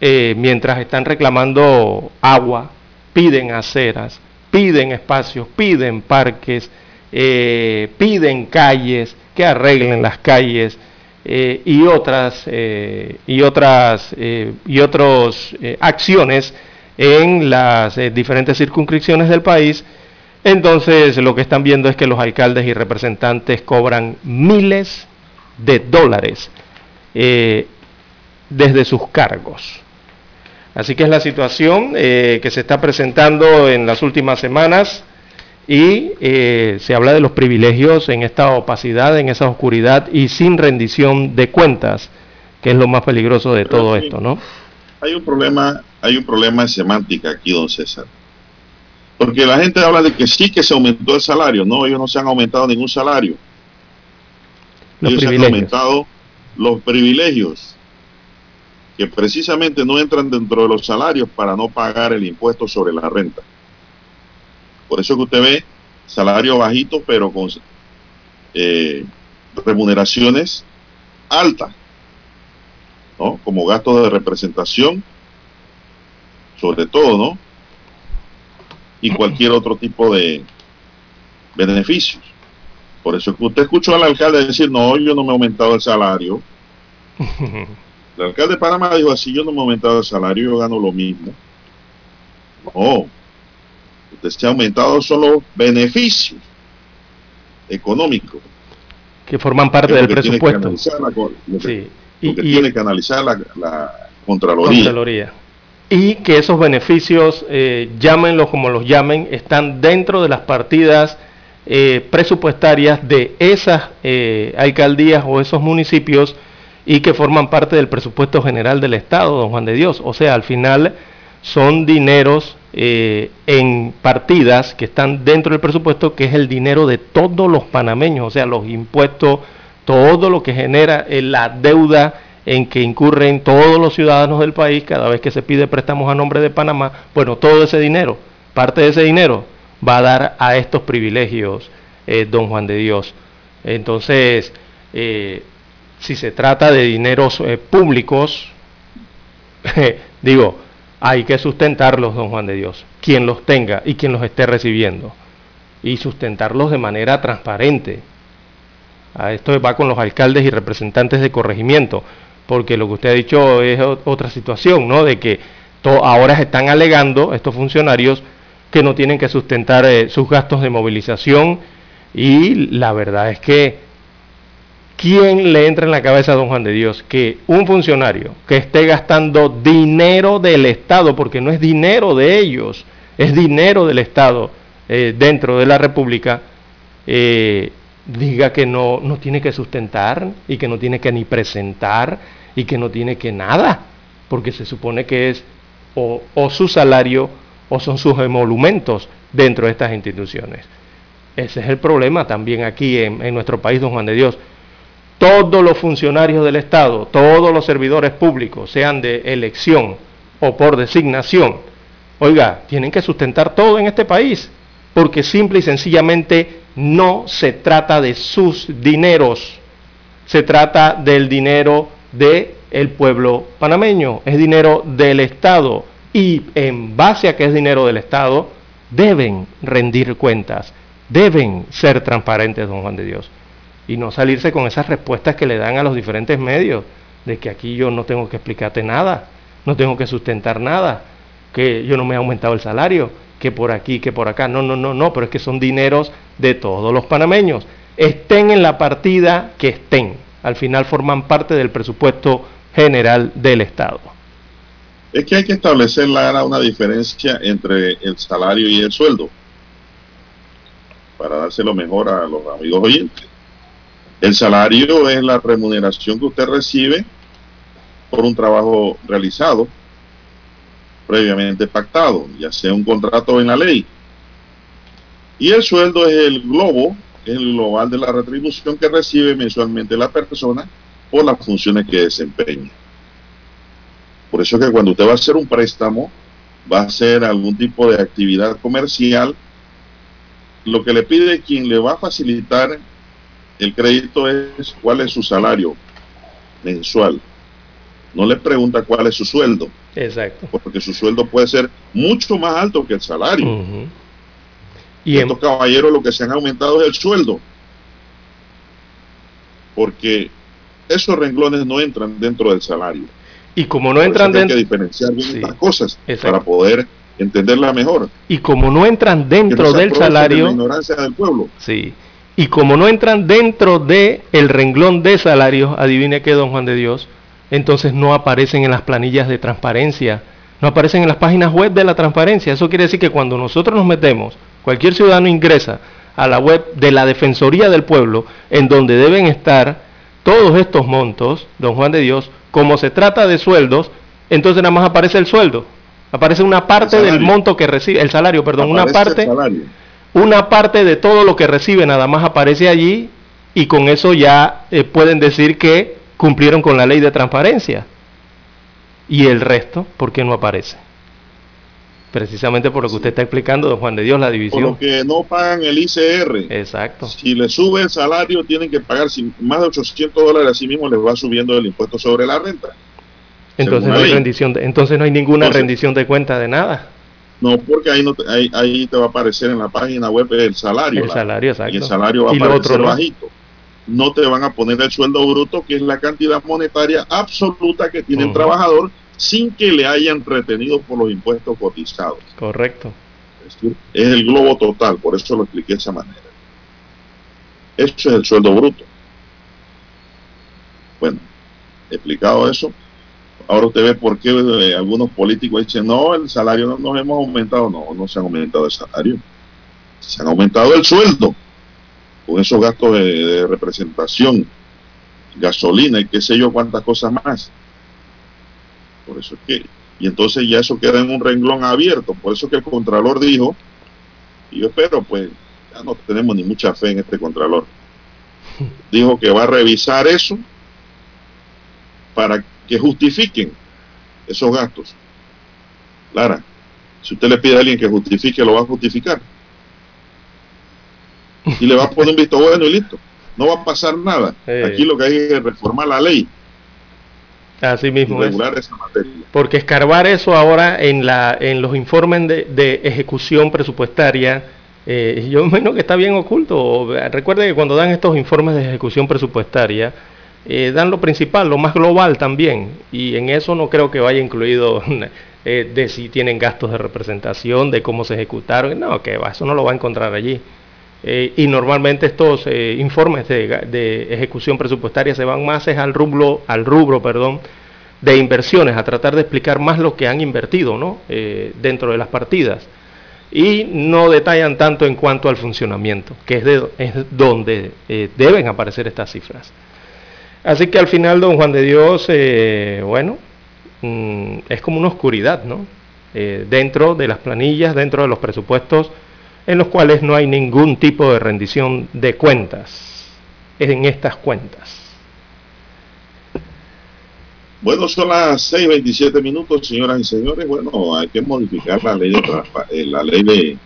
eh, mientras están reclamando agua, piden aceras, piden espacios, piden parques, eh, piden calles, que arreglen las calles eh, y otras y otras y otras acciones en las diferentes circunscripciones del país. Entonces lo que están viendo es que los alcaldes y representantes cobran miles de dólares desde sus cargos. Así que es la situación eh, que se está presentando en las últimas semanas y eh, se habla de los privilegios en esta opacidad, en esa oscuridad y sin rendición de cuentas, que es lo más peligroso de todo esto, ¿no? Hay un problema, hay un problema de semántica aquí, don César. Porque la gente habla de que sí que se aumentó el salario, no, ellos no se han aumentado ningún salario. ellos se han aumentado los privilegios que precisamente no entran dentro de los salarios para no pagar el impuesto sobre la renta. Por eso que usted ve salario bajito, pero con eh, remuneraciones altas, ¿no? Como gastos de representación, sobre todo, ¿no? Y cualquier otro tipo de beneficios. Por eso que usted escuchó al alcalde decir, no, yo no me he aumentado el salario. El alcalde de Panamá dijo así, yo no me he aumentado el salario, yo gano lo mismo. No, se ha aumentado solo beneficios económicos. Que forman parte del presupuesto. sí. y, tiene que analizar la, Contraloría. Y que esos beneficios, eh, llámenlos como los llamen, están dentro de las partidas eh, presupuestarias de esas eh, alcaldías o esos municipios y que forman parte del presupuesto general del Estado, don Juan de Dios. O sea, al final son dineros eh, en partidas que están dentro del presupuesto, que es el dinero de todos los panameños, o sea, los impuestos, todo lo que genera eh, la deuda en que incurren todos los ciudadanos del país cada vez que se pide préstamos a nombre de Panamá, bueno, todo ese dinero, parte de ese dinero va a dar a estos privilegios, eh, don Juan de Dios. Entonces, si se trata de dineros públicos, digo, hay que sustentarlos, don Juan de Dios, quien los tenga y quien los esté recibiendo, y sustentarlos de manera transparente. A esto va con los alcaldes y representantes de corregimiento, porque lo que usted ha dicho es otra situación, ¿no? De que ahora están alegando estos funcionarios que no tienen que sustentar eh, sus gastos de movilización y la verdad es que ¿Quién le entra en la cabeza a don Juan de Dios que un funcionario que esté gastando dinero del Estado, porque no es dinero de ellos, es dinero del Estado eh, dentro de la República, eh, diga que no, no tiene que sustentar y que no tiene que ni presentar y que no tiene que nada, porque se supone que es o, su salario o son sus emolumentos dentro de estas instituciones. Ese es el problema también aquí en nuestro país, don Juan de Dios todos los funcionarios del Estado, todos los servidores públicos, sean de elección o por designación, oiga, tienen que sustentar todo en este país, porque simple y sencillamente no se trata de sus dineros, se trata del dinero del el pueblo panameño, es dinero del Estado y en base a que es dinero del Estado, deben rendir cuentas, deben ser transparentes, don Juan de Dios y no salirse con esas respuestas que le dan a los diferentes medios, de que aquí yo no tengo que explicarte nada, no tengo que sustentar nada, que yo no me he aumentado el salario, que por aquí, que por acá. No, no, no, no, pero es que son dineros de todos los panameños. Estén en la partida que estén. Al final forman parte del presupuesto general del Estado. Es que hay que establecer la, una diferencia entre el salario y el sueldo para dárselo mejor a los amigos oyentes. El salario es la remuneración que usted recibe por un trabajo realizado, previamente pactado, ya sea un contrato en la ley. Y el sueldo es el globo, es el global de la retribución que recibe mensualmente la persona por las funciones que desempeña. Por eso que cuando usted va a hacer un préstamo, va a hacer algún tipo de actividad comercial, lo que le pide quien le va a facilitar el crédito es cuál es su salario mensual. no le pregunta cuál es su sueldo. Exacto. Porque su sueldo puede ser mucho más alto que el salario. Y estos caballeros lo que se han aumentado es el sueldo. Porque esos renglones no entran dentro del salario. Y como no entran dentro... Hay que diferenciar bien estas cosas para poder entenderla mejor. Y como no entran dentro del salario... la ignorancia del pueblo. Sí. Y como no entran dentro del el renglón de salarios, adivine qué, don Juan de Dios, entonces no aparecen en las planillas de transparencia, no aparecen en las páginas web de la transparencia. Eso quiere decir que cuando nosotros nos metemos, cualquier ciudadano ingresa a la web de la Defensoría del Pueblo, en donde deben estar todos estos montos, don Juan de Dios, como se trata de sueldos, entonces nada más aparece el sueldo, aparece una parte del monto que recibe, el salario, perdón, una parte una parte de todo lo que recibe nada más aparece allí y con eso ya eh, pueden decir que cumplieron con la ley de transparencia. Y el resto, ¿por qué no aparece? Precisamente por lo que usted está explicando, don Juan de Dios, la división. Por lo que no pagan el ICR. Exacto. Si le sube el salario, tienen que pagar más de 800 dólares, así mismo les va subiendo el impuesto sobre la renta. Entonces no, hay rendición entonces no hay ninguna rendición de cuenta de nada. No, porque ahí, no te, ahí, te va a aparecer en la página web el salario. El salario, exacto. Y el salario va a aparecer bajito. No te van a poner el sueldo bruto, que es la cantidad monetaria absoluta que tiene el trabajador sin que le hayan retenido por los impuestos cotizados. Correcto. Es el globo total, por eso lo expliqué de esa manera. Eso es el sueldo bruto. Bueno, explicado eso, Ahora usted ve por qué eh, algunos políticos dicen, no, el salario no nos hemos aumentado. No, no se han aumentado el salario. Se han aumentado el sueldo con esos gastos de, representación, gasolina y qué sé yo cuántas cosas más. Por eso es que, y entonces ya eso queda en un renglón abierto. Por eso que el Contralor dijo, y yo espero, pues ya no tenemos ni mucha fe en este Contralor. Dijo que va a revisar eso para que justifiquen esos gastos. Lara, si usted le pide a alguien que justifique, lo va a justificar. Y le va a poner un visto bueno y listo. No va a pasar nada. Aquí lo que hay es reformar la ley. Así mismo. regular esa materia. Porque escarbar eso ahora en, la, en los informes de, ejecución presupuestaria, eh, yo imagino que está bien oculto. Recuerde que cuando dan estos informes de ejecución presupuestaria, eh, dan lo principal, lo más global también, y en eso no creo que vaya incluido eh, de si tienen gastos de representación, de cómo se ejecutaron, no, que va, eso no lo va a encontrar allí. Eh, y normalmente estos informes de, ejecución presupuestaria se van más al rubro, al rubro perdón, de inversiones, a tratar de explicar más lo que han invertido ¿no? dentro de las partidas. Y no detallan tanto en cuanto al funcionamiento, que es, de, es donde deben aparecer estas cifras. Así que al final, don Juan de Dios, eh, bueno, mm, es como una oscuridad, ¿no? Eh, dentro de las planillas, dentro de los presupuestos, en los cuales no hay ningún tipo de rendición de cuentas en estas cuentas. Bueno, son las 6.27 minutos, señoras y señores. Bueno, hay que modificar la ley de, eh, la ley de,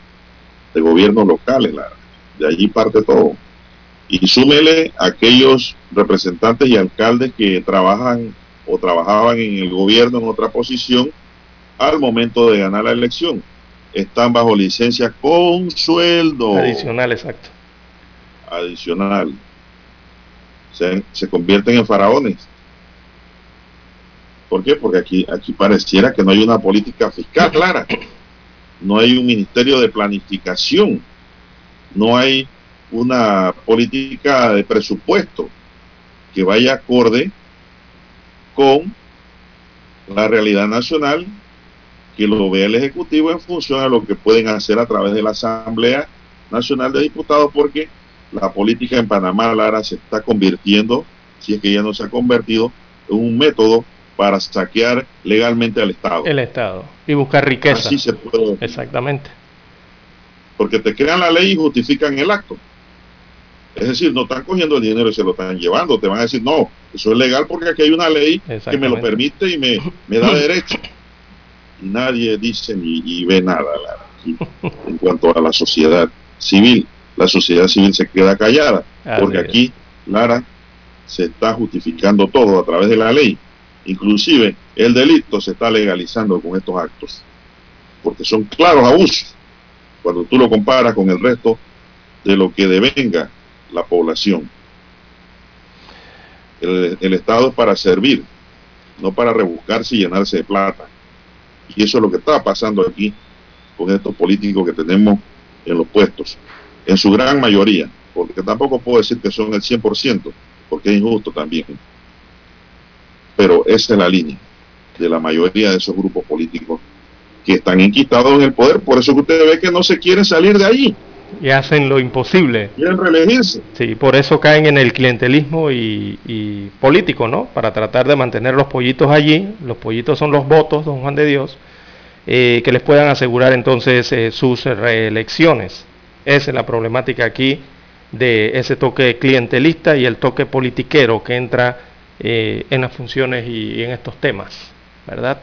de gobiernos locales. de allí parte todo y súmele aquellos representantes y alcaldes que trabajan o trabajaban en el gobierno en otra posición al momento de ganar la elección. Están bajo licencia con sueldo. Adicional, exacto. Adicional. Se, se convierten en faraones. ¿Por qué? Porque aquí, aquí pareciera que no hay una política fiscal clara. No hay un ministerio de planificación. No hay una política de presupuesto que vaya acorde con la realidad nacional, que lo vea el Ejecutivo en función a lo que pueden hacer a través de la Asamblea Nacional de Diputados, porque la política en Panamá, Lara, se está convirtiendo, si es que ya no se ha convertido, en un método para saquear legalmente al Estado. El Estado. Y buscar riqueza. Así se puede. Exactamente. Porque te crean la ley y justifican el acto. Es decir, no están cogiendo el dinero y se lo están llevando. Te van a decir, no, eso es legal porque aquí hay una ley que me lo permite y me, me da derecho. Y nadie dice ni ve nada en cuanto a la sociedad civil. La sociedad civil se queda callada porque aquí, Lara, se está justificando todo a través de la ley. Inclusive el delito se está legalizando con estos actos, porque son claros abusos cuando tú lo comparas con el resto de lo que devenga la población. El, Estado es para servir, no para rebuscarse y llenarse de plata. Y eso es lo que está pasando aquí con estos políticos que tenemos en los puestos, en su gran mayoría, porque tampoco puedo decir que son el 100%, porque es injusto también. Pero esa es la línea de la mayoría de esos grupos políticos que están inquistados en el poder, por eso que usted ve que no se quieren salir de allí. Y hacen lo imposible. Quieren reelegirse. Sí, por eso caen en el clientelismo y, y, político, ¿no? Para tratar de mantener los pollitos allí. Los pollitos son los votos, don Juan de Dios, eh, que les puedan asegurar entonces eh, sus reelecciones. Esa es la problemática aquí de ese toque clientelista y el toque politiquero que entra eh, en las funciones y en estos temas, ¿verdad?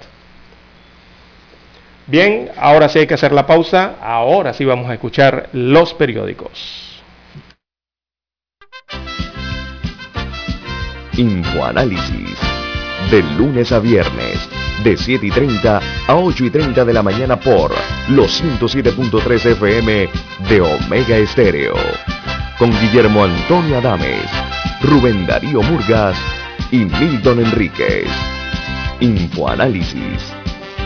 Bien, ahora sí hay que hacer la pausa, ahora sí vamos a escuchar los periódicos. Infoanálisis, de lunes a viernes, de 7 y 30 a 8 y 30 de la mañana por los 107.3 FM de Omega Estéreo. Con Guillermo Antonio Adames, Rubén Darío Murgas y Milton Enríquez. Infoanálisis,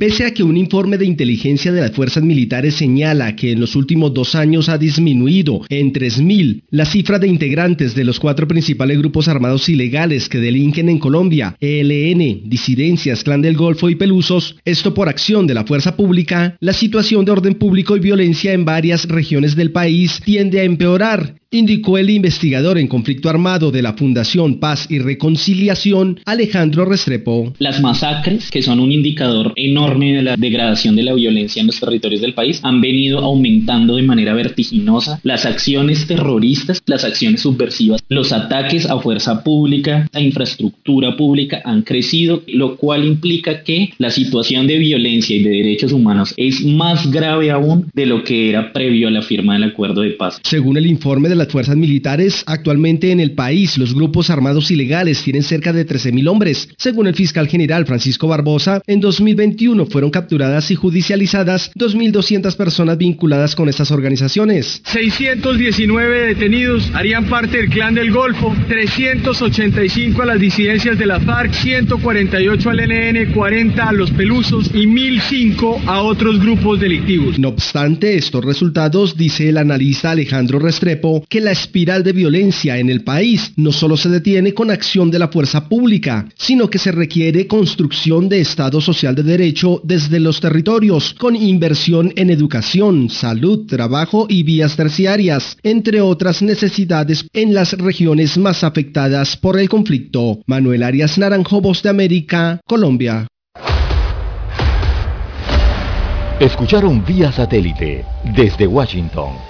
Pese a que un informe de inteligencia de las fuerzas militares señala que en los últimos dos años ha disminuido en 3.000 la cifra de integrantes de los cuatro principales grupos armados ilegales que delinquen en Colombia, ELN, disidencias, Clan del Golfo y Pelusos, esto por acción de la fuerza pública, la situación de orden público y violencia en varias regiones del país tiende a empeorar indicó el investigador en conflicto armado de la Fundación Paz y Reconciliación, Alejandro Restrepo. Las masacres, que son un indicador enorme de la degradación de la violencia en los territorios del país, han venido aumentando de manera vertiginosa. Las acciones terroristas, las acciones subversivas, los ataques a fuerza pública, a infraestructura pública han crecido, lo cual implica que la situación de violencia y de derechos humanos es más grave aún de lo que era previo a la firma del acuerdo de paz. Según el informe de las fuerzas militares, actualmente en el país los grupos armados ilegales tienen cerca de 13.000 hombres. Según el fiscal general Francisco Barbosa, en 2021 fueron capturadas y judicializadas 2.200 personas vinculadas con estas organizaciones. 619 detenidos harían parte del Clan del Golfo, 385 a las disidencias de la FARC, 148 al ELN, 40 a los Pelusos y 1.005 a otros grupos delictivos. No obstante estos resultados, dice el analista Alejandro Restrepo, que la espiral de violencia en el país no solo se detiene con acción de la fuerza pública, sino que se requiere construcción de Estado social de derecho desde los territorios, con inversión en educación, salud, trabajo y vías terciarias, entre otras necesidades en las regiones más afectadas por el conflicto. Manuel Arias Naranjo, Voz de América, Colombia. Escucharon vía satélite desde Washington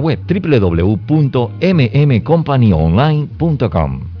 web www.mmcompanyonline.com.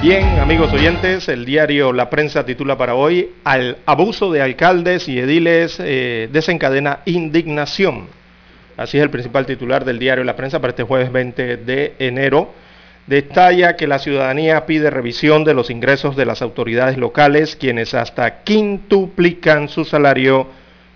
Bien, amigos oyentes, el diario La Prensa titula para hoy, al abuso de alcaldes y ediles eh, desencadena indignación. Así es el principal titular del diario La Prensa para este jueves 20 de enero. Detalla que la ciudadanía pide revisión de los ingresos de las autoridades locales, quienes hasta quintuplican su salario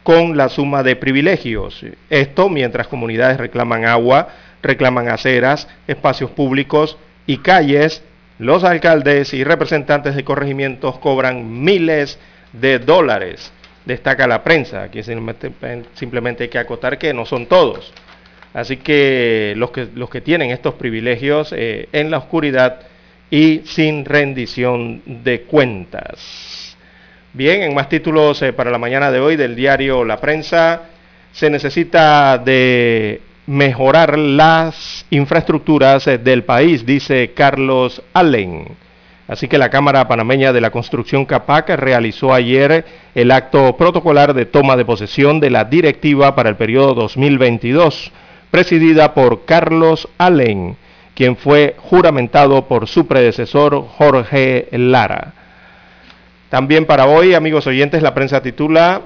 con la suma de privilegios. Esto mientras comunidades reclaman agua, reclaman aceras, espacios públicos y calles los alcaldes y representantes de corregimientos cobran miles de dólares. Destaca la prensa, aquí simplemente hay que acotar que no son todos. Así que los que, tienen estos privilegios eh, en la oscuridad y sin rendición de cuentas. Bien, en más títulos eh, para la mañana de hoy del diario La Prensa, se necesita de mejorar las infraestructuras eh, del país, dice Carlos Allen. Así que la Cámara Panameña de la Construcción CAPAC realizó ayer el acto protocolar de toma de posesión de la directiva para el periodo 2022, presidida por Carlos Allen, quien fue juramentado por su predecesor Jorge Lara. También para hoy, amigos oyentes, la prensa titula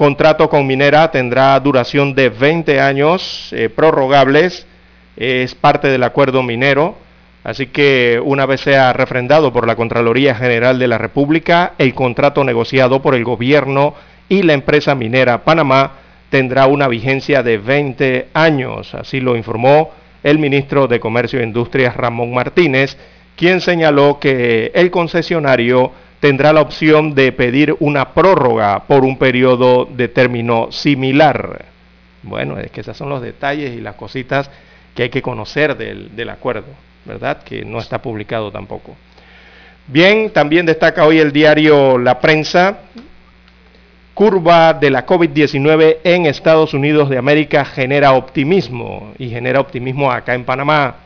contrato con Minera tendrá duración de 20 años eh, prorrogables, es parte del acuerdo minero, así que una vez sea refrendado por la Contraloría General de la República, el contrato negociado por el gobierno y la empresa minera Panamá tendrá una vigencia de 20 años, así lo informó el ministro de Comercio e Industrias Ramón Martínez, quien señaló que el concesionario tendrá la opción de pedir una prórroga por un periodo de término similar. Bueno, es que esos son los detalles y las cositas que hay que conocer del, acuerdo, ¿verdad? Que no está publicado tampoco. Bien, también destaca hoy el diario La Prensa, curva de la COVID-19 en Estados Unidos de América genera optimismo y genera optimismo acá en Panamá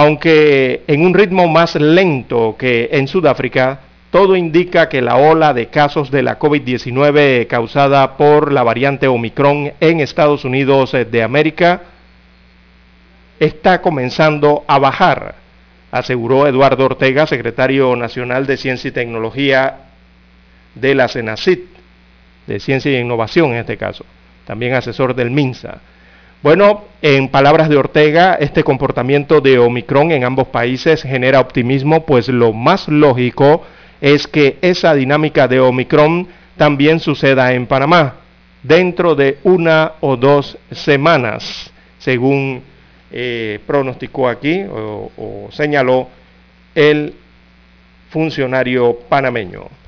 aunque en un ritmo más lento que en Sudáfrica, todo indica que la ola de casos de la COVID-19 causada por la variante Omicron en Estados Unidos de América está comenzando a bajar, aseguró Eduardo Ortega, secretario nacional de Ciencia y Tecnología de la CENACIT, de Ciencia e Innovación en este caso, también asesor del MINSA. Bueno, en palabras de Ortega, este comportamiento de Omicron en ambos países genera optimismo, pues lo más lógico es que esa dinámica de Omicron también suceda en Panamá dentro de una o dos semanas, según eh, pronosticó aquí o señaló el funcionario panameño.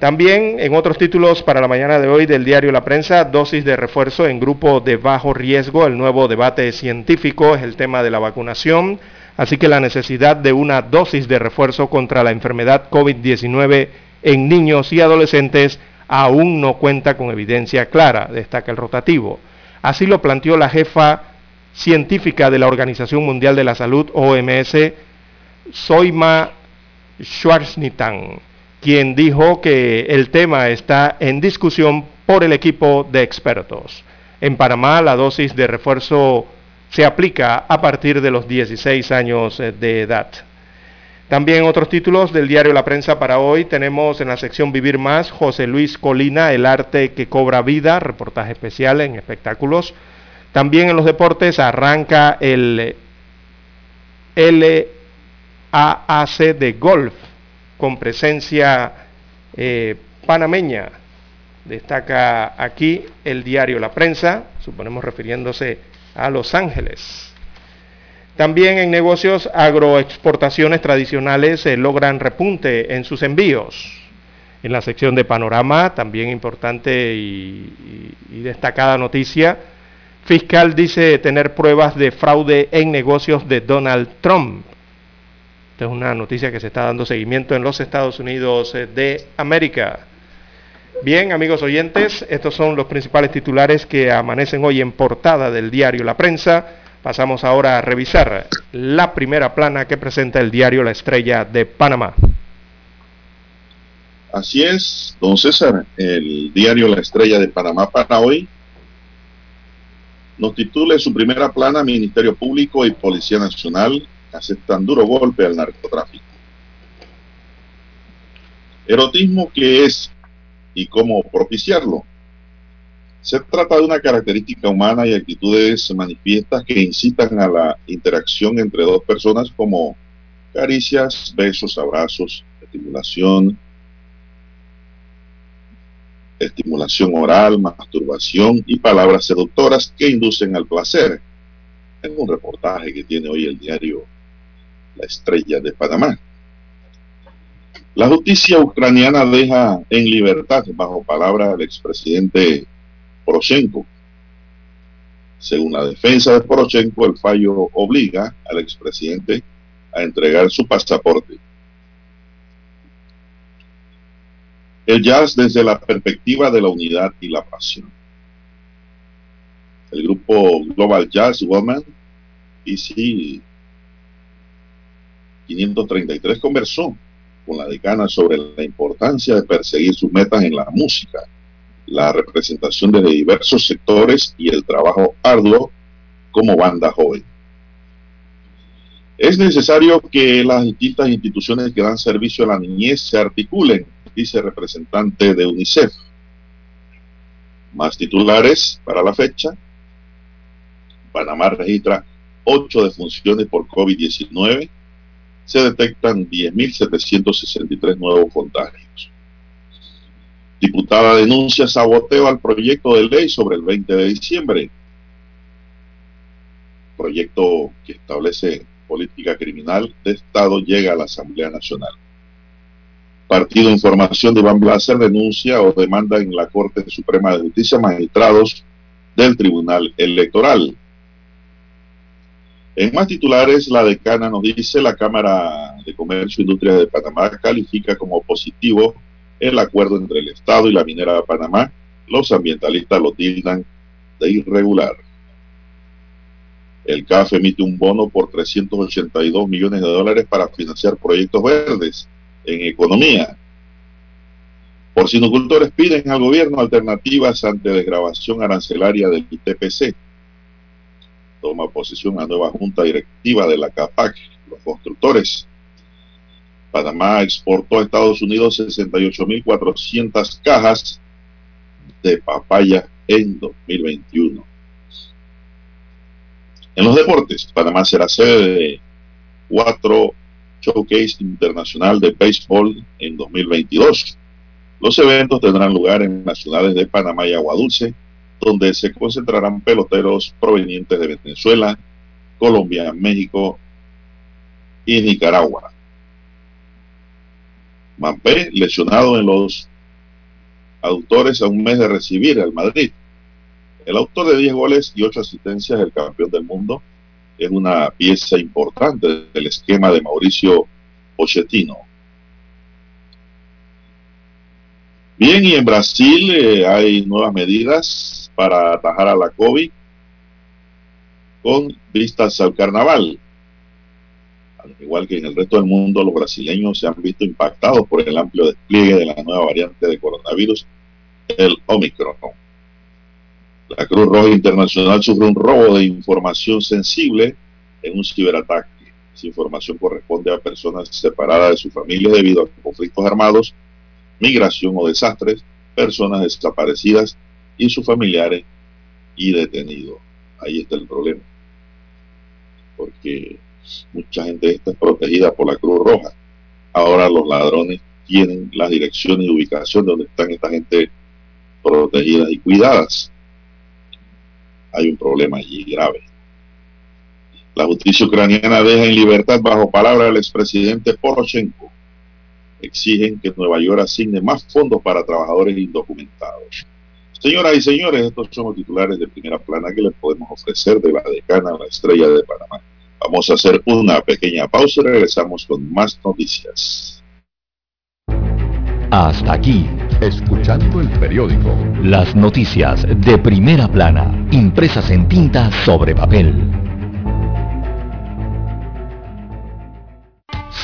También en otros títulos para la mañana de hoy del diario La Prensa, dosis de refuerzo en grupo de bajo riesgo, el nuevo debate científico es el tema de la vacunación, así que la necesidad de una dosis de refuerzo contra la enfermedad COVID-19 en niños y adolescentes aún no cuenta con evidencia clara, destaca el rotativo. Así lo planteó la jefa científica de la Organización Mundial de la Salud, OMS, Soima Schwarznitan quien dijo que el tema está en discusión por el equipo de expertos. En Panamá la dosis de refuerzo se aplica a partir de los 16 años de edad. También otros títulos del diario La Prensa para hoy tenemos en la sección Vivir Más, José Luis Colina, El arte que cobra vida, reportaje especial en espectáculos. También en los deportes arranca el LAAC de golf con presencia eh, panameña. Destaca aquí el diario La Prensa, suponemos refiriéndose a Los Ángeles. También en negocios agroexportaciones tradicionales se logran repunte en sus envíos. En la sección de panorama, también importante y destacada noticia, fiscal dice tener pruebas de fraude en negocios de Donald Trump es una noticia que se está dando seguimiento en los Estados Unidos eh, de América. Bien, amigos oyentes, estos son los principales titulares que amanecen hoy en portada del diario La Prensa. Pasamos ahora a revisar la primera plana que presenta el diario La Estrella de Panamá. Así es, don César, el diario La Estrella de Panamá para hoy nos titula en su primera plana Ministerio Público y Policía Nacional aceptan duro golpe al narcotráfico. Erotismo, ¿qué es y cómo propiciarlo? Se trata de una característica humana y actitudes manifiestas que incitan a la interacción entre dos personas como caricias, besos, abrazos, estimulación, estimulación oral, masturbación y palabras seductoras que inducen al placer. En un reportaje que tiene hoy el diario La Estrella de Panamá. La justicia ucraniana deja en libertad, bajo palabra del expresidente Poroshenko. Según la defensa de Poroshenko, el fallo obliga al expresidente a entregar su pasaporte. El jazz desde la perspectiva de la unidad y la pasión. El grupo Global Jazz Woman, EC 533, conversó con la decana sobre la importancia de perseguir sus metas en la música, la representación de diversos sectores y el trabajo arduo como banda joven. Es necesario que las distintas instituciones que dan servicio a la niñez se articulen dice representante de UNICEF. Más titulares para la fecha. Panamá registra 8 defunciones por COVID-19. Se detectan 10.763 nuevos contagios. Diputada denuncia saboteo al proyecto de ley sobre el 20 de diciembre. Proyecto que establece política criminal de Estado llega a la Asamblea Nacional. Partido Información de Iván Blaser denuncia o demanda en la Corte Suprema de Justicia magistrados del Tribunal Electoral. En más titulares, la decana nos dice la Cámara de Comercio e Industria de Panamá califica como positivo el acuerdo entre el Estado y la minera de Panamá. Los ambientalistas lo tildan de irregular. El CAF emite un bono por 382 millones de dólares para financiar proyectos verdes en economía. Porcinocultores piden al gobierno alternativas ante desgrabación arancelaria del ITPC. Toma posesión a nueva junta directiva de la CAPAC, los constructores. Panamá exportó a Estados Unidos 68.400 cajas de papaya en 2021. En los deportes, Panamá será sede de cuatro Showcase Internacional de Béisbol en 2022. Los eventos tendrán lugar en las ciudades de Panamá y Aguadulce, donde se concentrarán peloteros provenientes de Venezuela, Colombia, México y Nicaragua. Mampé, lesionado en los aductores a un mes de recibir al Madrid. El autor de 10 goles y 8 asistencias, el campeón del mundo, es una pieza importante del esquema de Mauricio Pochettino. Bien, y en Brasil eh, hay nuevas medidas para atajar a la COVID con vistas al carnaval. Al igual que en el resto del mundo, los brasileños se han visto impactados por el amplio despliegue de la nueva variante de coronavirus, el Omicron. La Cruz Roja Internacional sufre un robo de información sensible en un ciberataque. Esa información corresponde a personas separadas de su familia debido a conflictos armados, migración o desastres, personas desaparecidas y sus familiares y detenidos. Ahí está el problema. Porque mucha gente está protegida por la Cruz Roja. Ahora los ladrones tienen la dirección y ubicación donde están esta gente protegidas y cuidadas hay un problema allí grave. La justicia ucraniana deja en libertad bajo palabra del expresidente Poroshenko. Exigen que Nueva York asigne más fondos para trabajadores indocumentados. Señoras y señores, estos son los titulares de primera plana que les podemos ofrecer de la decana la estrella de Panamá. Vamos a hacer una pequeña pausa y regresamos con más noticias. Hasta aquí escuchando el periódico. Las noticias de primera plana, impresas en tinta sobre papel.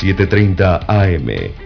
7.30 AM.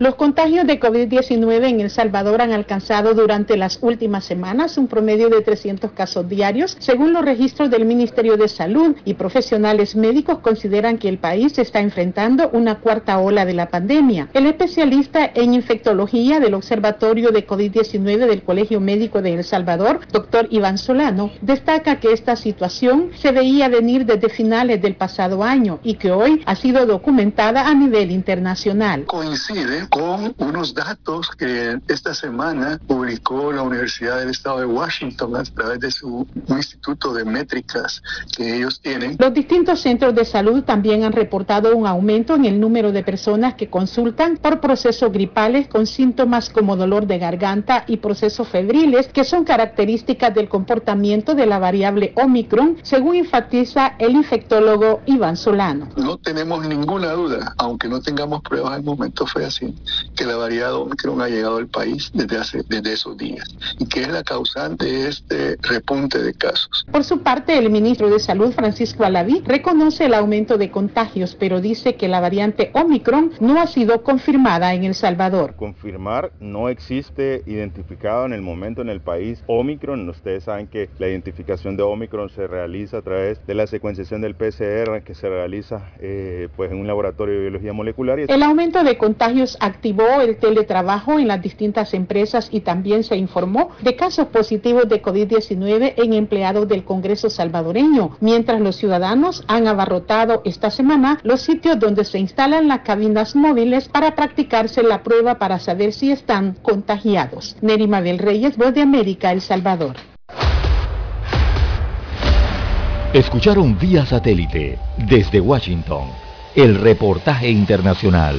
Los contagios de COVID-19 en El Salvador han alcanzado durante las últimas semanas un promedio de 300 casos diarios, según los registros del Ministerio de Salud y profesionales médicos consideran que el país está enfrentando una cuarta ola de la pandemia. El especialista en infectología del Observatorio de COVID-19 del Colegio Médico de El Salvador, doctor Iván Solano, destaca que esta situación se veía venir desde finales del pasado año y que hoy ha sido documentada a nivel internacional. Con unos datos que esta semana publicó la Universidad del Estado de Washington a través de su instituto de métricas que ellos tienen. Los distintos centros de salud también han reportado un aumento en el número de personas que consultan por procesos gripales con síntomas como dolor de garganta y procesos febriles que son características del comportamiento de la variable Omicron, según enfatiza el infectólogo Iván Solano. No tenemos ninguna duda, aunque no tengamos pruebas al momento fue así, que la variedad Omicron ha llegado al país desde, hace, desde esos días y que es la causante de este repunte de casos. Por su parte, el ministro de Salud, Francisco Alaví, reconoce el aumento de contagios, pero dice que la variante Omicron no ha sido confirmada en El Salvador. Confirmar no existe identificado en el momento en el país Omicron. Ustedes saben que la identificación de Omicron se realiza a través de la secuenciación del PCR que se realiza eh, pues en un laboratorio de biología molecular. El aumento de contagios activó el teletrabajo en las distintas empresas y también se informó de casos positivos de COVID-19 en empleados del Congreso salvadoreño, mientras los ciudadanos han abarrotado esta semana los sitios donde se instalan las cabinas móviles para practicarse la prueba para saber si están contagiados. Nerima del Reyes, Voz de América, El Salvador. Escucharon vía satélite desde Washington el reportaje internacional.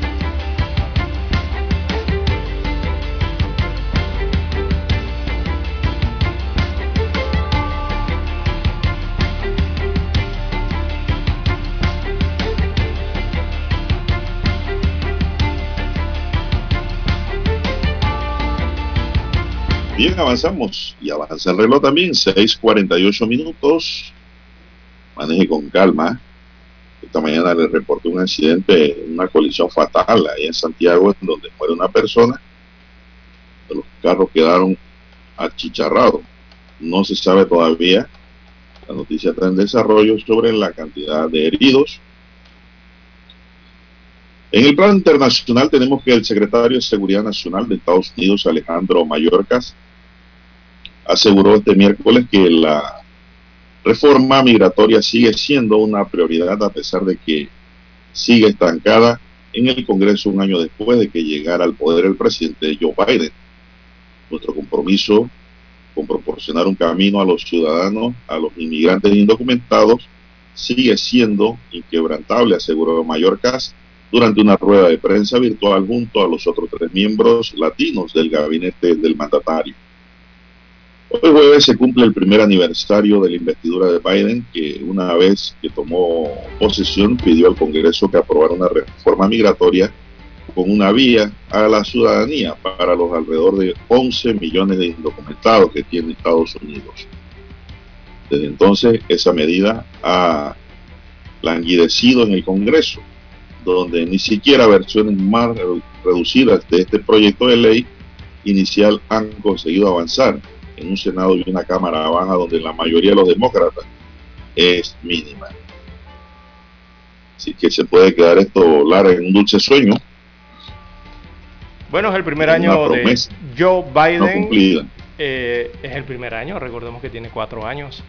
Bien, avanzamos y avanza el reloj también, 6:48 minutos. Maneje con calma. Esta mañana le reporté un accidente, una colisión fatal ahí en Santiago, en donde muere una persona. Los carros quedaron achicharrados. No se sabe todavía La noticia está en desarrollo sobre la cantidad de heridos. En el plano internacional tenemos que el secretario de Seguridad Nacional de Estados Unidos, Alejandro Mayorkas, aseguró este miércoles que la reforma migratoria sigue siendo una prioridad a pesar de que sigue estancada en el Congreso un año después de que llegara al poder el presidente Joe Biden. Nuestro compromiso con proporcionar un camino a los ciudadanos, a los inmigrantes indocumentados, sigue siendo inquebrantable, aseguró Mallorcas durante una rueda de prensa virtual junto a los otros tres miembros latinos del gabinete del mandatario. Hoy jueves se cumple el primer aniversario de la investidura de Biden, que una vez que tomó posesión pidió al Congreso que aprobara una reforma migratoria con una vía a la ciudadanía para los alrededor de 11 millones de indocumentados que tiene Estados Unidos. Desde entonces, esa medida ha languidecido en el Congreso, donde ni siquiera versiones más reducidas de este proyecto de ley inicial han conseguido avanzar en un Senado y una Cámara baja donde la mayoría de los demócratas es mínima. Así que se puede quedar esto, Lara, en un dulce sueño. Bueno, es el primer año de Joe Biden. Eh, es el primer año, recordemos que tiene cuatro años.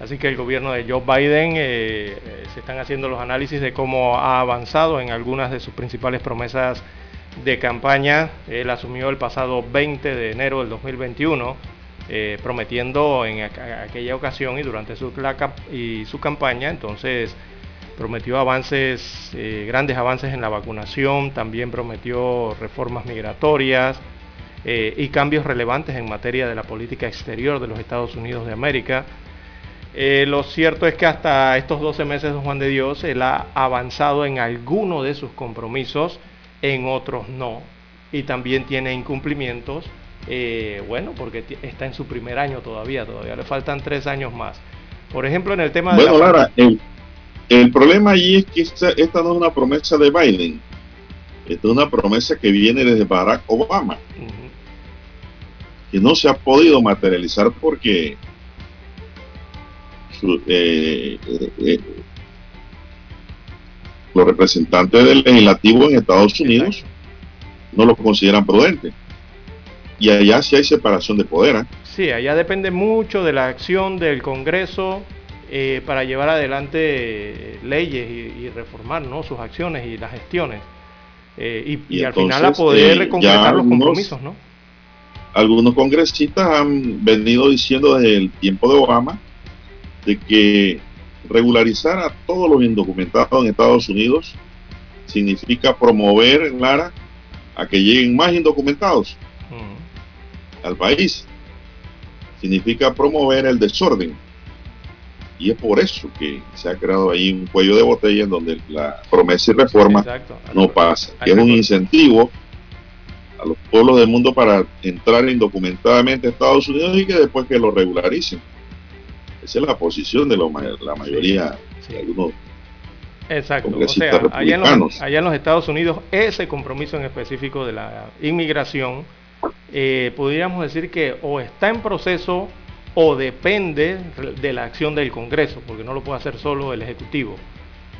Así que el gobierno de Joe Biden eh, eh, se están haciendo los análisis de cómo ha avanzado en algunas de sus principales promesas de campaña. Él asumió el pasado 20 de enero del 2021 eh, prometiendo en aquella ocasión y durante su, y su campaña, entonces prometió avances, eh, grandes avances en la vacunación, también prometió reformas migratorias eh, y cambios relevantes en materia de la política exterior de los Estados Unidos de América. lo cierto es que hasta estos 12 meses Juan de Dios, él ha avanzado en alguno de sus compromisos, en otros no, y también tiene incumplimientos eh, bueno, porque está en su primer año todavía, todavía le faltan tres años más. Por ejemplo, en el tema de... Bueno, Lara, el, problema allí es que esta, no es una promesa de Biden, esta es una promesa que viene desde Barack Obama, que no se ha podido materializar porque eh, eh, los representantes del legislativo en Estados Unidos no lo consideran prudente. Y allá sí hay separación de poder. ¿eh? Sí, allá depende mucho de la acción del Congreso eh, para llevar adelante eh, leyes y, reformar ¿no? sus acciones y las gestiones. Eh, y, al final a poder concretar los compromisos, ¿no? Algunos congresistas han venido diciendo desde el tiempo de Obama de que regularizar a todos los indocumentados en Estados Unidos significa promover, Lara, a que lleguen más indocumentados al país. Significa promover el desorden. Y es por eso que se ha creado ahí un cuello de botella en donde la promesa y reforma no pasa. Que es un incentivo a los pueblos del mundo para entrar indocumentadamente a Estados Unidos y que después que lo regularicen. Esa es la posición de la mayoría de algunos Exacto, o sea, allá en, los, allá en, los, Estados Unidos ese compromiso en específico de la inmigración eh, podríamos decir que o está en proceso o depende de la acción del Congreso, porque no lo puede hacer solo el Ejecutivo.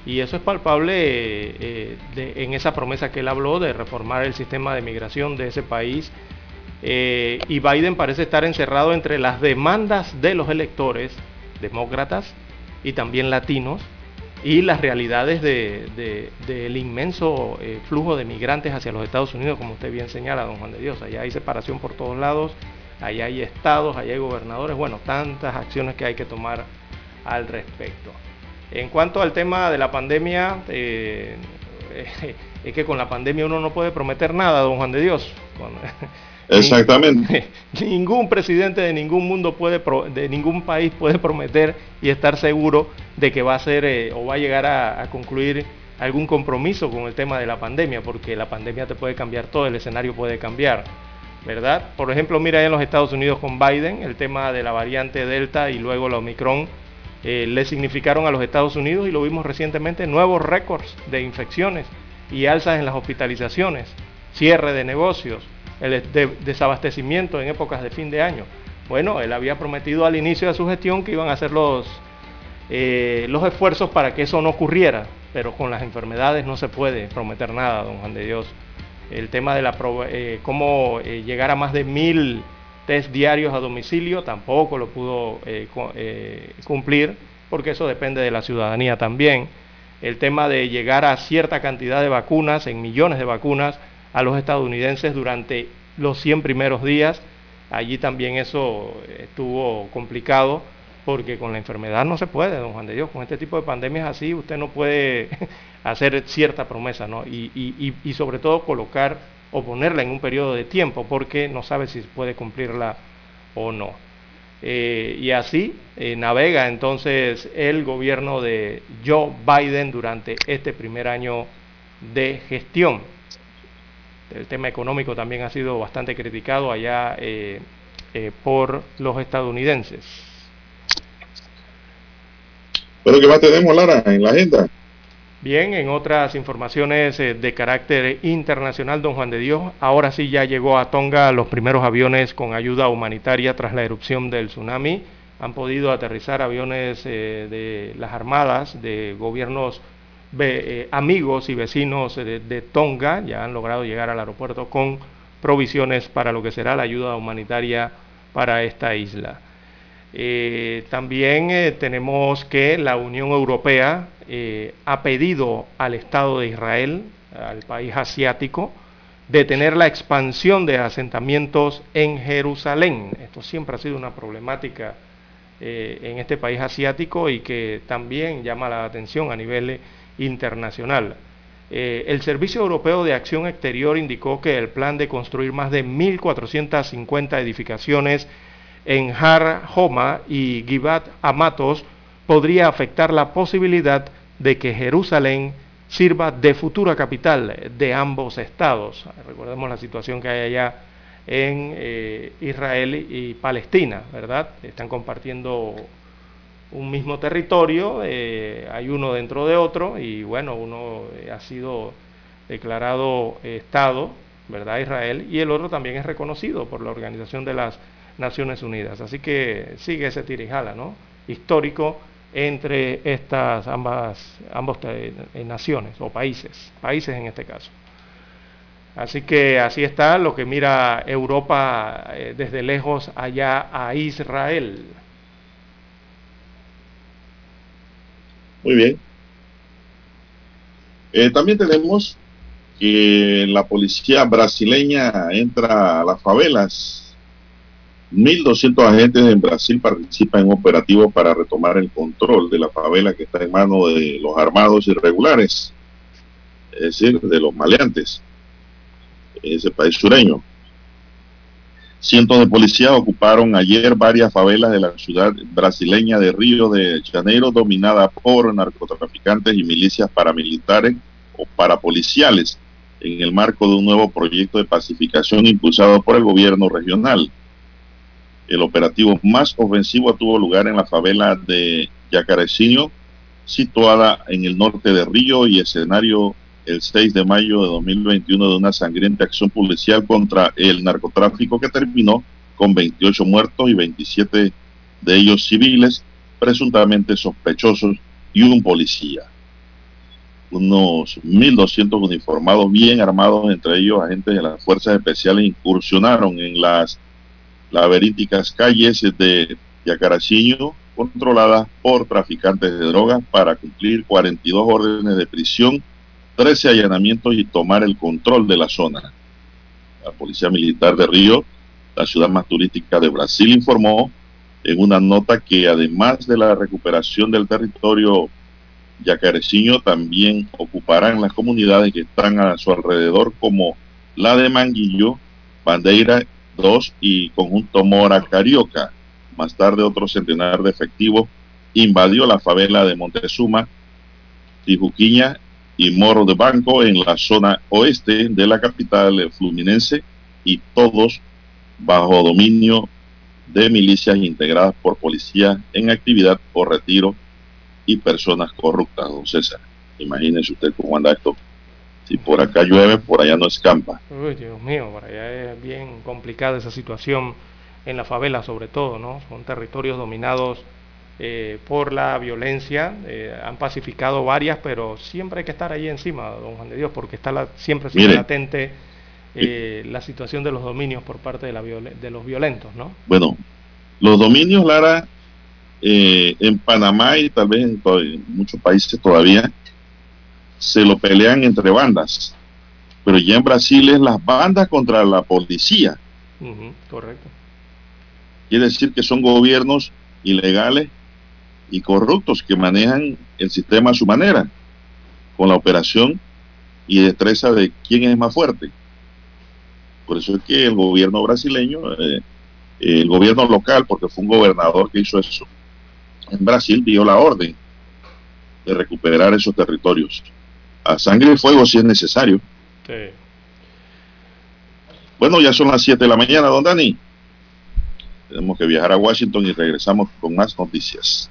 Y eso es palpable eh, en esa promesa que él habló de reformar el sistema de migración de ese país. Eh, y Biden parece estar encerrado entre las demandas de los electores demócratas y también latinos y las realidades del inmenso eh, flujo de migrantes hacia los Estados Unidos, como usted bien señala, don Juan de Dios. Allá hay separación por todos lados, allá hay estados, allá hay gobernadores, bueno, tantas acciones que hay que tomar al respecto. En cuanto al tema de la pandemia, eh, es que con la pandemia uno no puede prometer nada, don Juan de Dios. Exactamente. Ningún presidente de ningún mundo puede, de ningún país puede prometer y estar seguro de que va a ser eh, o va a llegar a, concluir algún compromiso con el tema de la pandemia, porque la pandemia te puede cambiar todo, el escenario puede cambiar, ¿verdad? Por ejemplo, mira en los Estados Unidos con Biden, el tema de la variante Delta y luego la Omicron, eh, le significaron a los Estados Unidos, y lo vimos recientemente, nuevos récords de infecciones y alzas en las hospitalizaciones, cierre de negocios, el desabastecimiento en épocas de fin de año. Bueno, él había prometido al inicio de su gestión que iban a ser los eh, los esfuerzos para que eso no ocurriera, pero con las enfermedades no se puede prometer nada, don Juan de Dios. El tema de la eh, cómo eh, llegar a más de mil test diarios a domicilio tampoco lo pudo cumplir, porque eso depende de la ciudadanía también. El tema de llegar a cierta cantidad de vacunas, en millones de vacunas, a los estadounidenses durante los 100 primeros días, allí también eso estuvo complicado porque con la enfermedad no se puede, don Juan de Dios, con este tipo de pandemias así usted no puede hacer cierta promesa, ¿no? Y, sobre todo colocar o ponerla en un periodo de tiempo, porque no sabe si puede cumplirla o no. Eh, y así eh, navega entonces el gobierno de Joe Biden durante este primer año de gestión. El tema económico también ha sido bastante criticado allá eh, por los estadounidenses. Pero ¿qué más tenemos, Lara, en la agenda? Bien, en otras informaciones eh, de carácter internacional, don Juan de Dios, ahora sí ya llegó a Tonga los primeros aviones con ayuda humanitaria tras la erupción del tsunami. Han podido aterrizar aviones eh, de las armadas, de gobiernos eh, amigos y vecinos de Tonga, ya han logrado llegar al aeropuerto con provisiones para lo que será la ayuda humanitaria para esta isla. Eh, también eh, tenemos que la Unión Europea eh, ha pedido al Estado de Israel, al país asiático, detener la expansión de asentamientos en Jerusalén. Esto siempre ha sido una problemática en este país asiático y que también llama la atención a nivel internacional. el Servicio Europeo de Acción Exterior indicó que el plan de construir más de 1.450 edificaciones en Har Homa y Givat Amatos podría afectar la posibilidad de que Jerusalén sirva de futura capital de ambos estados. Recordemos la situación que hay allá en eh, Israel y Palestina, ¿verdad? Están compartiendo un mismo territorio, eh, hay uno dentro de otro y bueno, uno eh, ha sido declarado Estado, ¿verdad? Israel, y el otro también es reconocido por la Organización de las Naciones Unidas. Así que sigue ese tirijala, ¿no? Histórico entre estas ambas ambos eh, naciones o países, países en este caso. Así que así está lo que mira Europa eh, desde lejos allá a Israel. Muy bien. Eh, también tenemos que la policía brasileña entra a las favelas 1.200 agentes en Brasil participan en operativos para retomar el control de la favela que está en manos de los armados irregulares, es decir, de los maleantes, ese país sureño. Cientos de policías ocuparon ayer varias favelas de la ciudad brasileña de Río de Janeiro, dominada por narcotraficantes y milicias paramilitares o parapoliciales, en el marco de un nuevo proyecto de pacificación impulsado por el gobierno regional. El operativo más ofensivo tuvo lugar en la favela de Yacarecinho, situada en el norte de Río y escenario el 6 de mayo de 2021 de una sangrienta acción policial contra el narcotráfico que terminó con 28 muertos y 27 de ellos civiles, presuntamente sospechosos y un policía. Unos 1.200 uniformados bien armados, entre ellos agentes de las fuerzas especiales, incursionaron en las laberínticas calles de Yacarachiño controladas por traficantes de drogas para cumplir 42 órdenes de prisión, 13 allanamientos y tomar el control de la zona. La Policía Militar de Río, la ciudad más turística de Brasil, informó en una nota que además de la recuperación del territorio yacareciño, también ocuparán las comunidades que están a su alrededor como la de Manguillo, Bandeira 2 y conjunto Mora Carioca. Más tarde otro centenar de efectivos invadió la favela de Montezuma, Tijuquiña y Moro de Banco en la zona oeste de la capital fluminense y todos bajo dominio de milicias integradas por policías en actividad o retiro y personas corruptas, don César. Imagínense usted cómo anda esto si por acá llueve, por allá no escampa. Uy, Dios mío, por allá es bien complicada esa situación en la favela sobre todo, ¿no? Son territorios dominados eh, por la violencia. Eh, han pacificado varias, pero siempre hay que estar ahí encima, don Juan de Dios, porque está la, siempre sigue latente eh, la situación de los dominios por parte de, la de los violentos, ¿no? Bueno, los dominios, Lara, en Panamá y tal vez en, muchos países todavía, se lo pelean entre bandas, pero ya en Brasil es las bandas contra la policía. correcto. Quiere decir que son gobiernos ilegales y corruptos que manejan el sistema a su manera, con la operación y destreza de quién es más fuerte. Por eso es que el gobierno brasileño, eh, el gobierno local, porque fue un gobernador que hizo eso, en Brasil dio la orden de recuperar esos territorios. A sangre y fuego si es necesario. Bueno, ya son las 7 de la mañana, don Dani. Tenemos que viajar a Washington y regresamos con más noticias.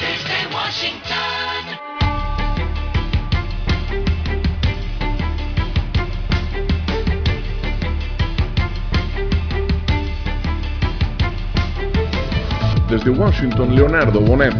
desde Washington. Desde Washington, Leonardo Bonet,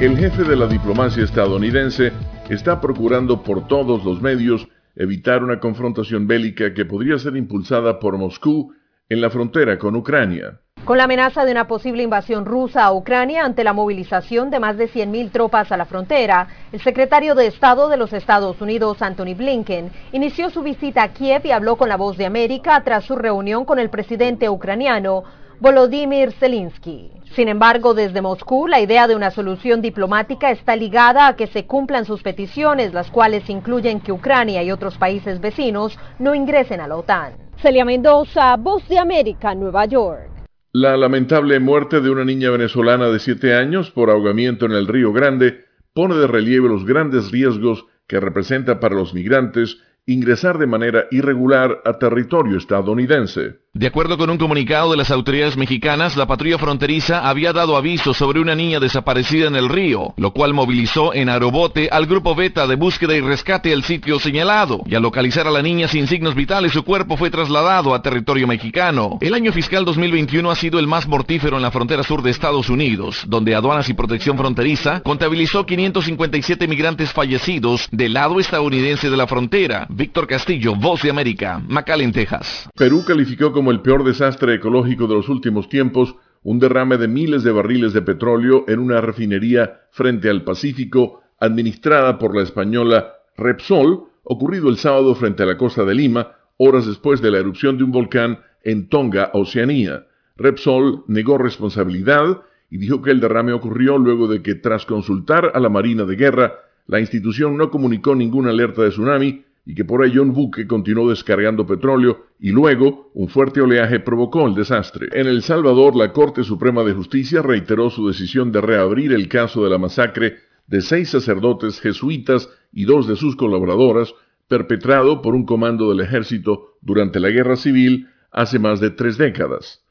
el jefe de la diplomacia estadounidense, está procurando por todos los medios evitar una confrontación bélica que podría ser impulsada por Moscú en la frontera con Ucrania. Con la amenaza de una posible invasión rusa a Ucrania ante la movilización de más de 100.000 tropas a la frontera, el secretario de Estado de los Estados Unidos, Anthony Blinken, inició su visita a Kiev y habló con la voz de América tras su reunión con el presidente ucraniano, Volodymyr Zelensky. Sin embargo, desde Moscú, la idea de una solución diplomática está ligada a que se cumplan sus peticiones, las cuales incluyen que Ucrania y otros países vecinos no ingresen a la OTAN. Celia Mendoza, Voz de América, Nueva York. La lamentable muerte de una niña venezolana de 7 años por ahogamiento en el Río Grande pone de relieve los grandes riesgos que representa para los migrantes ingresar de manera irregular a territorio estadounidense. De acuerdo con un comunicado de las autoridades mexicanas, la patrulla fronteriza había dado aviso sobre una niña desaparecida en el río, lo cual movilizó en aerobote al grupo Beta de búsqueda y rescate al sitio señalado, y al localizar a la niña sin signos vitales, su cuerpo fue trasladado a territorio mexicano. El año fiscal 2021 ha sido el más mortífero en la frontera sur de Estados Unidos, donde aduanas y protección fronteriza contabilizó 557 migrantes fallecidos del lado estadounidense de la frontera. Víctor Castillo, Voz de América, McAllen, Texas. Perú calificó como el peor desastre ecológico de los últimos tiempos un derrame de miles de barriles de petróleo en una refinería frente al Pacífico administrada por la española Repsol, ocurrido el sábado frente a la costa de Lima, horas después de la erupción de un volcán en Tonga, Oceanía. Repsol negó responsabilidad y dijo que el derrame ocurrió luego de que, tras consultar a la Marina de Guerra, la institución no comunicó ninguna alerta de tsunami y que por ello un buque continuó descargando petróleo y luego un fuerte oleaje provocó el desastre. En El Salvador, la Corte Suprema de Justicia reiteró su decisión de reabrir el caso de la masacre de seis sacerdotes jesuitas y dos de sus colaboradoras, perpetrado por un comando del ejército durante la Guerra Civil hace más de tres décadas.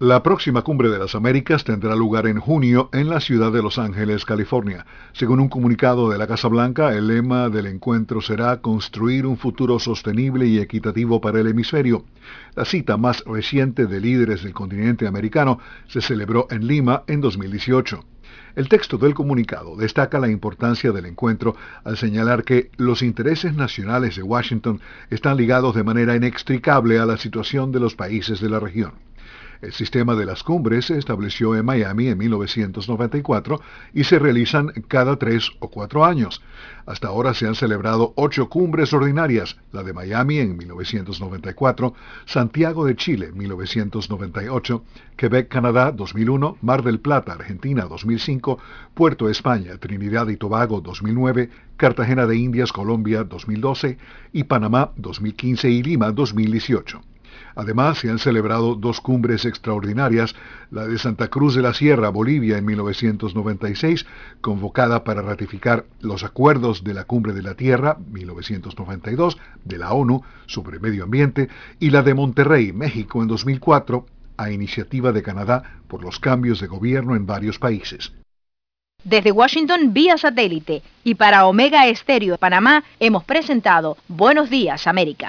La próxima cumbre de las Américas tendrá lugar en junio en la ciudad de Los Ángeles, California. Según un comunicado de la Casa Blanca, el lema del encuentro será construir un futuro sostenible y equitativo para el hemisferio. La cita más reciente de líderes del continente americano se celebró en Lima en 2018. El texto del comunicado destaca la importancia del encuentro al señalar que los intereses nacionales de Washington están ligados de manera inextricable a la situación de los países de la región. El sistema de las cumbres se estableció en Miami en 1994 y se realizan cada tres o cuatro años. Hasta ahora se han celebrado ocho cumbres ordinarias, la de Miami en 1994, Santiago de Chile 1998, Quebec, Canadá 2001, Mar del Plata, Argentina 2005, Puerto España, Trinidad y Tobago 2009, Cartagena de Indias, Colombia 2012 y Panamá 2015 y Lima 2018. Además, se han celebrado dos cumbres extraordinarias, la de Santa Cruz de la Sierra, Bolivia, en 1996, convocada para ratificar los acuerdos de la Cumbre de la Tierra, 1992, de la ONU sobre medio ambiente, y la de Monterrey, México, en 2004, a iniciativa de Canadá por los cambios de gobierno en varios países. Desde Washington vía satélite y para Omega Estéreo de Panamá hemos presentado Buenos Días América.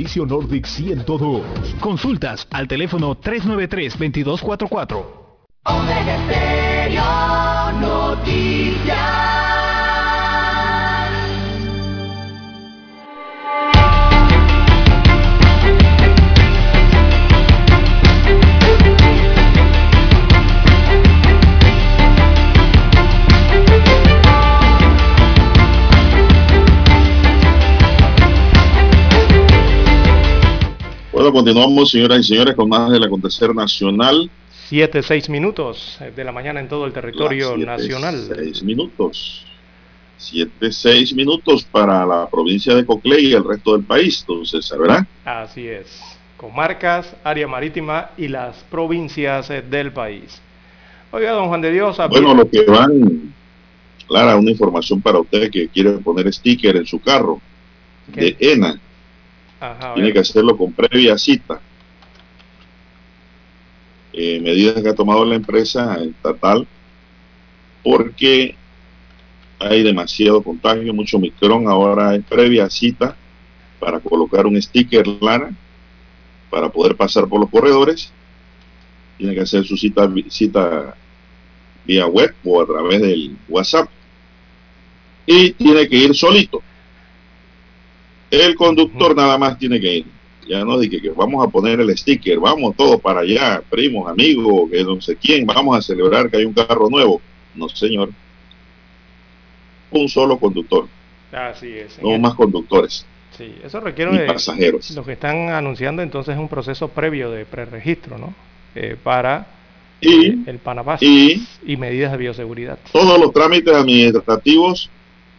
Nordic 102. Consultas al teléfono 393-2244. Omega Stereo Noticias. Continuamos, señoras y señores, con más del acontecer nacional. 7, 6 minutos de la mañana en todo el territorio siete, nacional. Seis minutos. Siete, seis minutos para la provincia de Coclé y el resto del país, entonces, ¿verdad? Así es. Comarcas, área marítima y las provincias eh, del país. Oiga, don Juan de Dios. Bueno, lo que van, Clara, una información para usted que quiere poner sticker en su carro de ENA, Ajá, tiene que hacerlo con previa cita. Eh, medidas que ha tomado la empresa estatal porque hay demasiado contagio, mucho micrón, ahora es previa cita para colocar un sticker Lara para poder pasar por los corredores. Tiene que hacer su cita, cita vía web o a través del WhatsApp. Y tiene que ir solito. El conductor nada más tiene que ir. Ya no dije que vamos a poner el sticker, vamos todos para allá, primos, amigos, que no sé quién, vamos a celebrar que hay un carro nuevo. No, señor. Un solo conductor, Así es. no más conductores. Sí, eso requiere de- pasajeros. Lo que están anunciando entonces es un proceso previo de preregistro, ¿no? Eh, para Y- eh, el Panabas y- y medidas de bioseguridad. Todos los trámites administrativos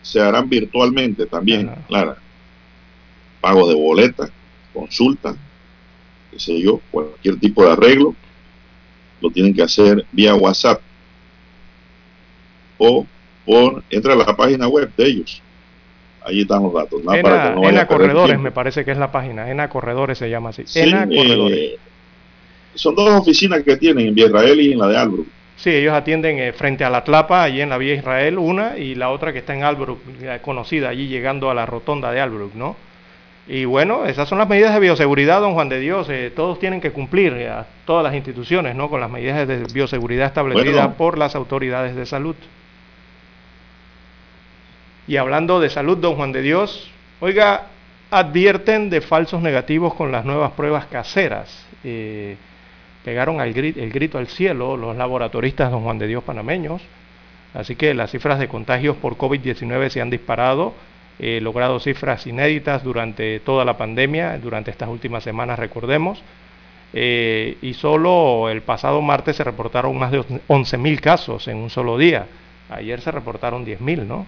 se harán virtualmente también, claro. Pago de boleta, consulta, qué sé yo, cualquier tipo de arreglo, lo tienen que hacer vía WhatsApp o por entra a la página web de ellos. Ahí están los datos. ¿no? Para que ENA, no ENA Corredores me parece que es la página. ENA Corredores se llama así. Sí, ENA eh, Corredores. son dos oficinas que tienen en Vía Israel y en la de Albrook. Sí, ellos atienden eh, frente a la Tlapa, allí en la vía Israel, una, y la otra que está en Albrook, eh, conocida, allí llegando a la rotonda de Albrook, ¿no? Y bueno, esas son las medidas de bioseguridad, don Juan de Dios. eh, todos tienen que cumplir, eh, a todas las instituciones, ¿no? Con las medidas de bioseguridad establecidas Bueno. por las autoridades de salud. Y hablando de salud, don Juan de Dios, oiga, advierten de falsos negativos con las nuevas pruebas caseras. Eh, pegaron al el grito al cielo los laboratoristas don Juan de Dios panameños. Así que las cifras de contagios por COVID-19 se han disparado, logrado cifras inéditas durante toda la pandemia, durante estas últimas semanas, recordemos. Eh, y solo el pasado martes se reportaron más de 11.000 casos en un solo día Ayer se reportaron 10.000, ¿no?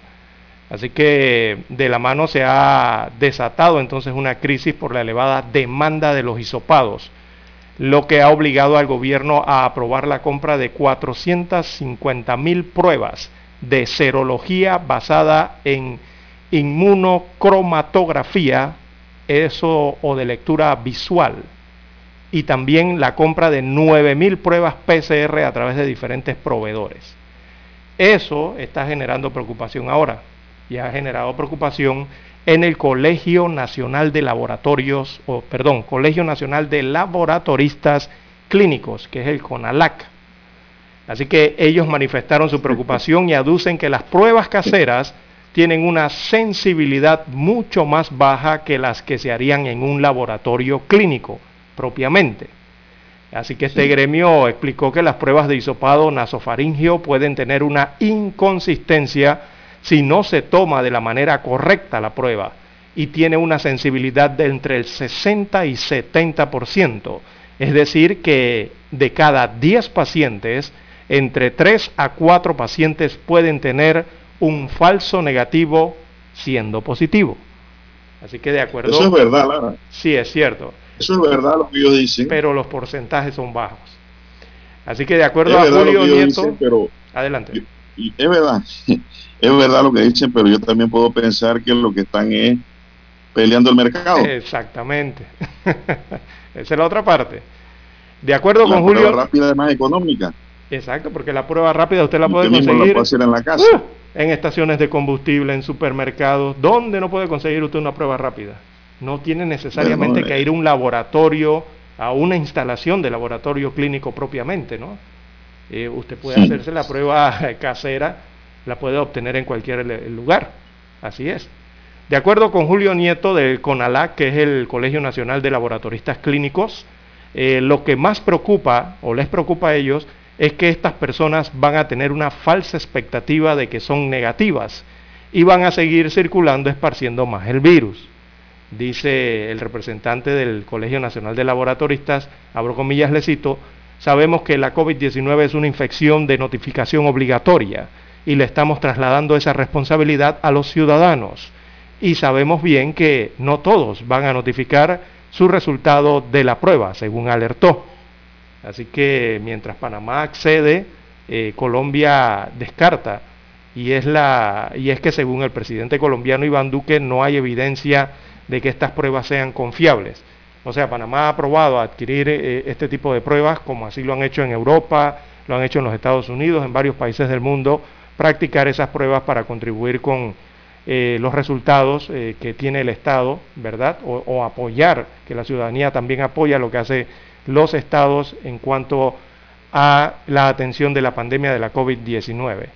Así que de la mano se ha desatado entonces una crisis por la elevada demanda de los hisopados, lo que ha obligado al gobierno a aprobar la compra de 450 mil pruebas de serología basada en inmunocromatografía, eso o de lectura visual, y también la compra de 9 mil pruebas PCR a través de diferentes proveedores. Eso está generando preocupación ahora y ha generado preocupación en el Colegio Nacional de Laboratorios, o perdón, Colegio Nacional de Laboratoristas Clínicos, que es el CONALAC. Así que ellos manifestaron su preocupación y aducen que las pruebas caseras tienen una sensibilidad mucho más baja que las que se harían en un laboratorio clínico propiamente. Así que este gremio explicó que las pruebas de hisopado nasofaringio pueden tener una inconsistencia si no se toma de la manera correcta la prueba y tiene una sensibilidad de entre el 60 y 70%. Es decir, que de cada 10 pacientes, entre 3 a 4 pacientes pueden tener un falso negativo siendo positivo. Así que de acuerdo. Eso es verdad, Lara. Sí, es cierto. Eso es verdad lo que ellos dicen. Pero los porcentajes son bajos. Así que de acuerdo a Julio Nieto. Dicen, pero adelante. Es verdad. Es verdad lo que dicen, pero yo también puedo pensar que lo que están es peleando el mercado. Exactamente. Esa es la otra parte. De acuerdo la con Julio. La rápida es más económica. Exacto, porque la prueba rápida usted la puede conseguir. La puede hacer en la casa. Uh, en estaciones de combustible, en supermercados. ¿Dónde no puede conseguir usted una prueba rápida? No tiene necesariamente no, que ir a un laboratorio, a una instalación de laboratorio clínico propiamente, ¿no? Eh, usted puede sí. hacerse la prueba casera, la puede obtener en cualquier lugar. Así es. De acuerdo con Julio Nieto del CONALAC, que es el Colegio Nacional de Laboratoristas Clínicos, eh, lo que más preocupa o les preocupa a ellos es que estas personas van a tener una falsa expectativa de que son negativas y van a seguir circulando esparciendo más el virus. Dice el representante del Colegio Nacional de Laboratoristas, abro comillas, le cito, sabemos que la COVID-19 es una infección de notificación obligatoria y le estamos trasladando esa responsabilidad a los ciudadanos. Y sabemos bien que no todos van a notificar su resultado de la prueba, según alertó. Así que mientras Panamá accede, eh, Colombia descarta. Y es, la, y es que según el presidente colombiano Iván Duque no hay evidencia de que estas pruebas sean confiables. O sea, Panamá ha aprobado adquirir eh, este tipo de pruebas, como así lo han hecho en Europa, lo han hecho en los Estados Unidos, en varios países del mundo, practicar esas pruebas para contribuir con eh, los resultados eh, que tiene el Estado, ¿verdad? O, o, apoyar, que la ciudadanía también apoya lo que hace los estados en cuanto a la atención de la pandemia de la COVID-19.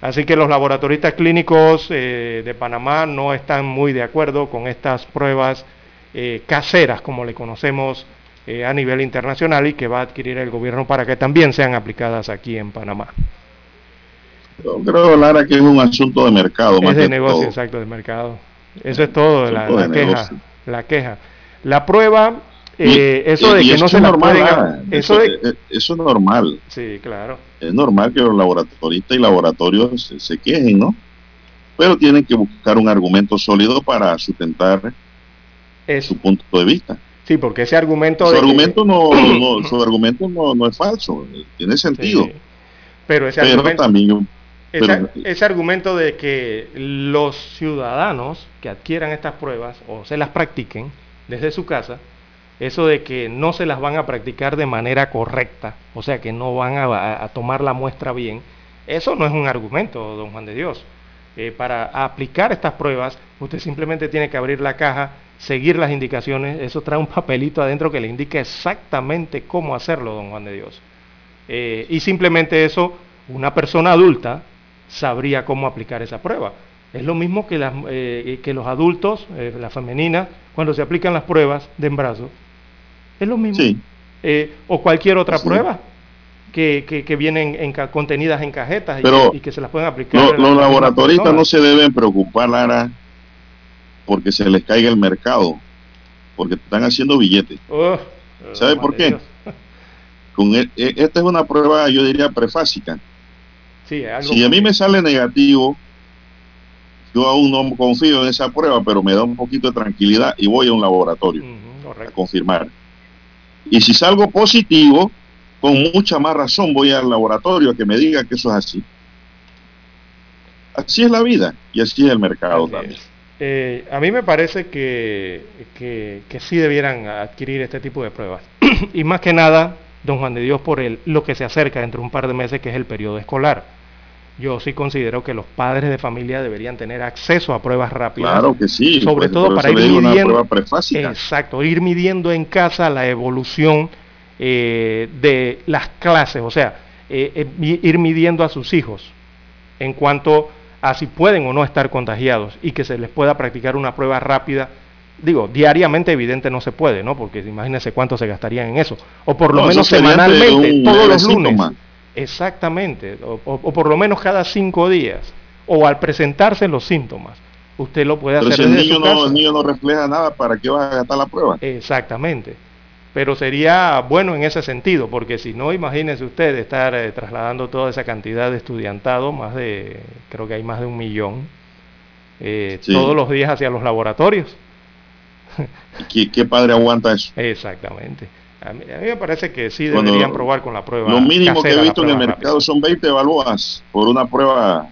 Así que los laboratoristas clínicos eh, de Panamá no están muy de acuerdo con estas pruebas eh, caseras, como le conocemos eh, a nivel internacional, y que va a adquirir el gobierno para que también sean aplicadas aquí en Panamá. Yo creo, Lara, que es un asunto de mercado. Es más de que negocio, todo. exacto, de mercado. Eso es todo, la, la queja. La queja. La prueba, eh, Y- eso de que eso no es se la normal, pueden... Lara. Eso eso, de... eso es normal. Sí, claro. Es normal que los laboratoristas y laboratorios se, se quejen, ¿no? Pero tienen que buscar un argumento sólido para sustentar su punto de vista. Sí, porque ese argumento Su de que- argumento no, no- su argumento no, no es falso, eh, tiene sentido. Sí. Pero ese pero argumento... también pero- ese argumento de que los ciudadanos que adquieran estas pruebas o se las practiquen desde su casa, eso de que no se las van a practicar de manera correcta, o sea que no van a, tomar la muestra bien, eso no es un argumento, don Juan de Dios. Eh, para aplicar estas pruebas, usted simplemente tiene que abrir la caja, seguir las indicaciones, eso trae un papelito adentro que le indica exactamente cómo hacerlo, don Juan de Dios. Eh, y simplemente eso, una persona adulta sabría cómo aplicar esa prueba. Es lo mismo que, las, eh, que los adultos, las femeninas, cuando se aplican las pruebas de embarazo. Es lo mismo. Sí. Eh, o cualquier otra Sí. prueba que, que, que vienen en contenidas en cajetas y, Pero y que se las pueden aplicar. Lo- los laboratoristas no se deben preocupar, Lara, porque se les caiga el mercado, porque están haciendo billetes. Oh, ¿Sabe Juan por qué? Dios. Con e- e- esta es una prueba, yo diría, prefásica. Sí, algo Si a mí me sale negativo, yo aún no confío en esa prueba, pero me da un poquito de tranquilidad y voy a un laboratorio a confirmar. Y si salgo positivo, con mucha más razón voy al laboratorio a que me diga que eso es así. Así es la vida y así es el mercado Así también. Eh, a mí me parece que, que, que sí debieran adquirir este tipo de pruebas. y más que nada, don Juan de Dios, por el, lo que se acerca dentro de un par de meses, que es el periodo escolar. Yo sí considero que los padres de familia deberían tener acceso a pruebas rápidas. Claro que sí. Sobre pues, todo para ir midiendo. Exacto, ir midiendo en casa la evolución eh, de las clases, o sea, eh, eh, ir midiendo a sus hijos en cuanto a si pueden o no estar contagiados y que se les pueda practicar una prueba rápida. Digo, diariamente evidente no se puede, ¿no? Porque imagínense cuánto se gastarían en eso. O por lo No, menos semanalmente, un todos los lunes. síntoma. Exactamente. O, o- o por lo menos cada cinco días. O al presentarse los síntomas. Usted lo puede Pero hacer si el desde niño, su no, casa. el niño no refleja nada, ¿para qué vas a gastar la prueba? Exactamente. Pero sería bueno en ese sentido, porque si no, imagínense usted estar eh, trasladando toda esa cantidad de estudiantado, más de, creo que hay más de un millón, eh, Sí. todos los días hacia los laboratorios. ¿Qué, qué padre aguanta eso? Exactamente. A mí, a mí me parece que sí deberían probar con la prueba. Lo mínimo que he visto en el mercado son 20 balboas por una prueba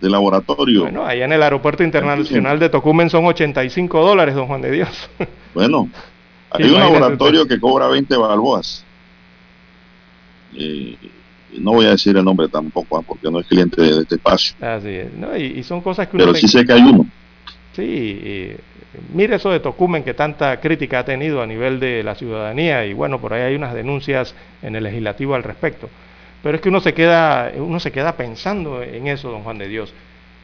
de laboratorio. Bueno, allá en el aeropuerto internacional de Tocumen son 85 dólares, don Juan de Dios. Bueno, hay un laboratorio que cobra 20 balboas. Eh, no voy a decir el nombre tampoco, ah, porque no es cliente de este espacio. Así es. ¿no? Y, y son cosas que uno Pero se- sí sé que hay uno. Sí, y mire eso de Tocumen que tanta crítica ha tenido a nivel de la ciudadanía y bueno, por ahí hay unas denuncias en el legislativo al respecto. Pero es que uno se queda, uno se queda pensando en eso, don Juan de Dios.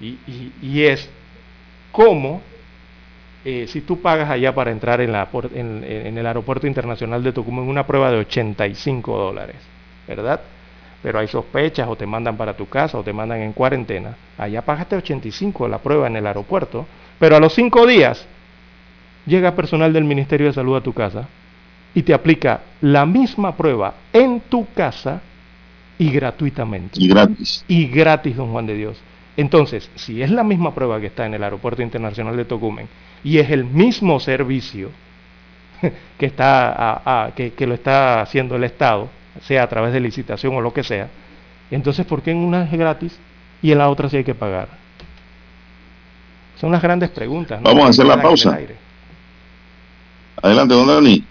Y, y- es cómo, eh, si tú pagas allá para entrar en, la, en el aeropuerto internacional de Tocumen una prueba de 85 dólares, ¿verdad? Pero hay sospechas o te mandan para tu casa o te mandan en cuarentena. Allá pagaste 85 la prueba en el aeropuerto, pero a los cinco días llega personal del Ministerio de Salud a tu casa y te aplica la misma prueba en tu casa y gratuitamente. Y gratis. Y gratis, don Juan de Dios. Entonces, si es la misma prueba que está en el Aeropuerto Internacional de Tocumen y es el mismo servicio que, está a- a- que, que lo está haciendo el Estado, sea a través de licitación o lo que sea, entonces, ¿por qué en una es gratis y en la otra sí hay que pagar? Son las grandes preguntas. ¿no? Vamos a hacer la pausa. Adelante, don Dani.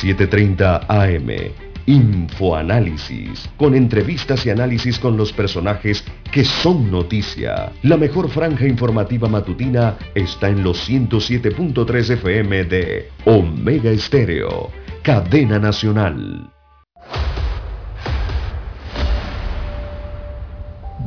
7.30 AM. Infoanálisis, con entrevistas y análisis con los personajes que son noticia. La mejor franja informativa matutina está en los 107.3 FM de Omega Estéreo, cadena nacional.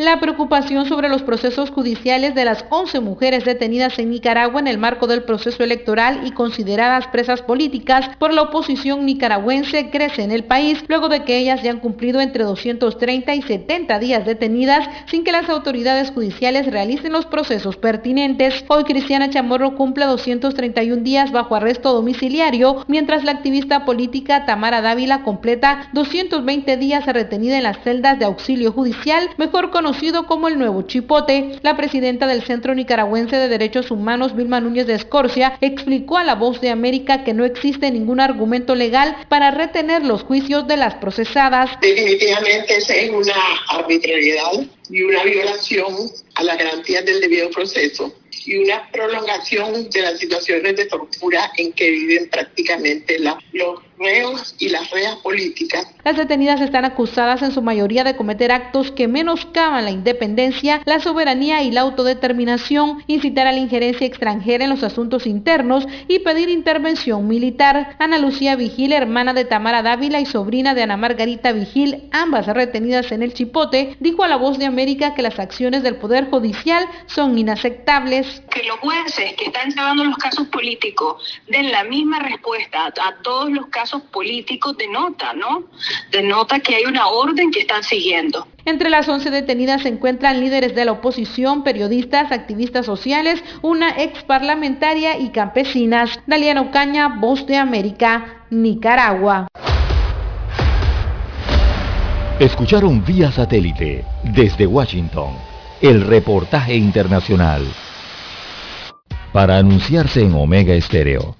La preocupación sobre los procesos judiciales de las 11 mujeres detenidas en Nicaragua en el marco del proceso electoral y consideradas presas políticas por la oposición nicaragüense crece en el país luego de que ellas ya han cumplido entre 230 y 70 días detenidas sin que las autoridades judiciales realicen los procesos pertinentes. Hoy Cristiana Chamorro cumple 231 días bajo arresto domiciliario, mientras la activista política Tamara Dávila completa 220 días retenida en las celdas de auxilio judicial, mejor conocido como el Nuevo Chipote. La presidenta del Centro Nicaragüense de Derechos Humanos, Vilma Núñez de Escorcia, explicó a La Voz de América que no existe ningún argumento legal para retener los juicios de las procesadas. Definitivamente esa es una arbitrariedad y una violación a las garantías del debido proceso y una prolongación de las situaciones de tortura en que viven prácticamente la- los reos y las reas políticas Las detenidas están acusadas en su mayoría de cometer actos que menoscaban la independencia, la soberanía y la autodeterminación, incitar a la injerencia extranjera en los asuntos internos y pedir intervención militar. Ana Lucía Vigil, hermana de Tamara Dávila y sobrina de Ana Margarita Vigil, ambas retenidas en el Chipote, dijo a La Voz de América que las acciones del Poder Judicial son inaceptables. que los jueces que están llevando los casos políticos den la misma respuesta a todos los casos casos políticos denota, ¿no? Denota que hay una orden que están siguiendo. Entre las 11 detenidas se encuentran líderes de la oposición, periodistas, activistas sociales, una ex parlamentaria y campesinas. Daliana Ocaña, Voz de América, Nicaragua. Escucharon vía satélite desde Washington el reportaje internacional. Para anunciarse en Omega Estéreo,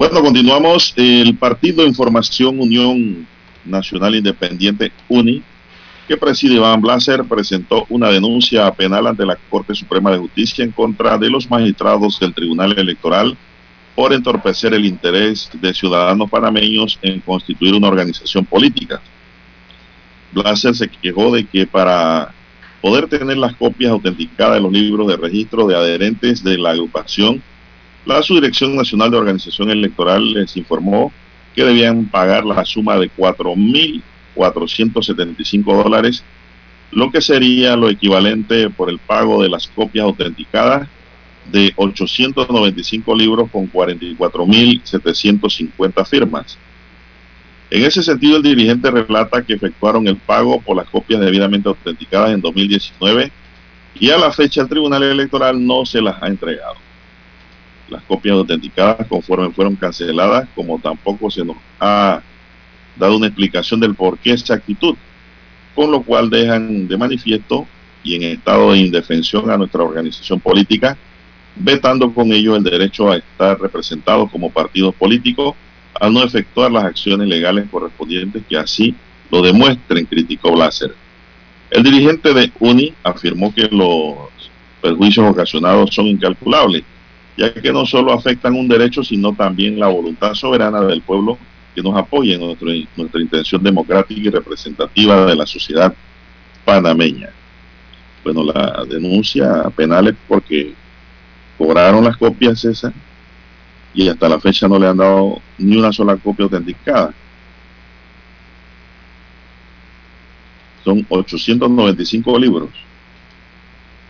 Bueno, continuamos. El Partido Información Unión Nacional Independiente UNI, que preside Iván Blaser, presentó una denuncia penal ante la Corte Suprema de Justicia en contra de los magistrados del Tribunal Electoral por entorpecer el interés de ciudadanos panameños en constituir una organización política. Blaser se quejó de que para poder tener las copias autenticadas de los libros de registro de adherentes de la agrupación, la Subdirección Nacional de Organización Electoral les informó que debían pagar la suma de 4.475 dólares, lo que sería lo equivalente por el pago de las copias autenticadas de 895 libros con 44.750 firmas. En ese sentido, el dirigente relata que efectuaron el pago por las copias debidamente autenticadas en 2019 y a la fecha el Tribunal Electoral no se las ha entregado las copias autenticadas conforme fueron canceladas, como tampoco se nos ha dado una explicación del por qué esa actitud, con lo cual dejan de manifiesto y en estado de indefensión a nuestra organización política, vetando con ello el derecho a estar representados como partidos políticos al no efectuar las acciones legales correspondientes que así lo demuestren, criticó Blaser. El dirigente de UNI afirmó que los perjuicios ocasionados son incalculables ya que no solo afectan un derecho, sino también la voluntad soberana del pueblo que nos apoya en nuestra intención democrática y representativa de la sociedad panameña. Bueno, la denuncia penal es porque cobraron las copias esas y hasta la fecha no le han dado ni una sola copia autenticada. Son 895 libros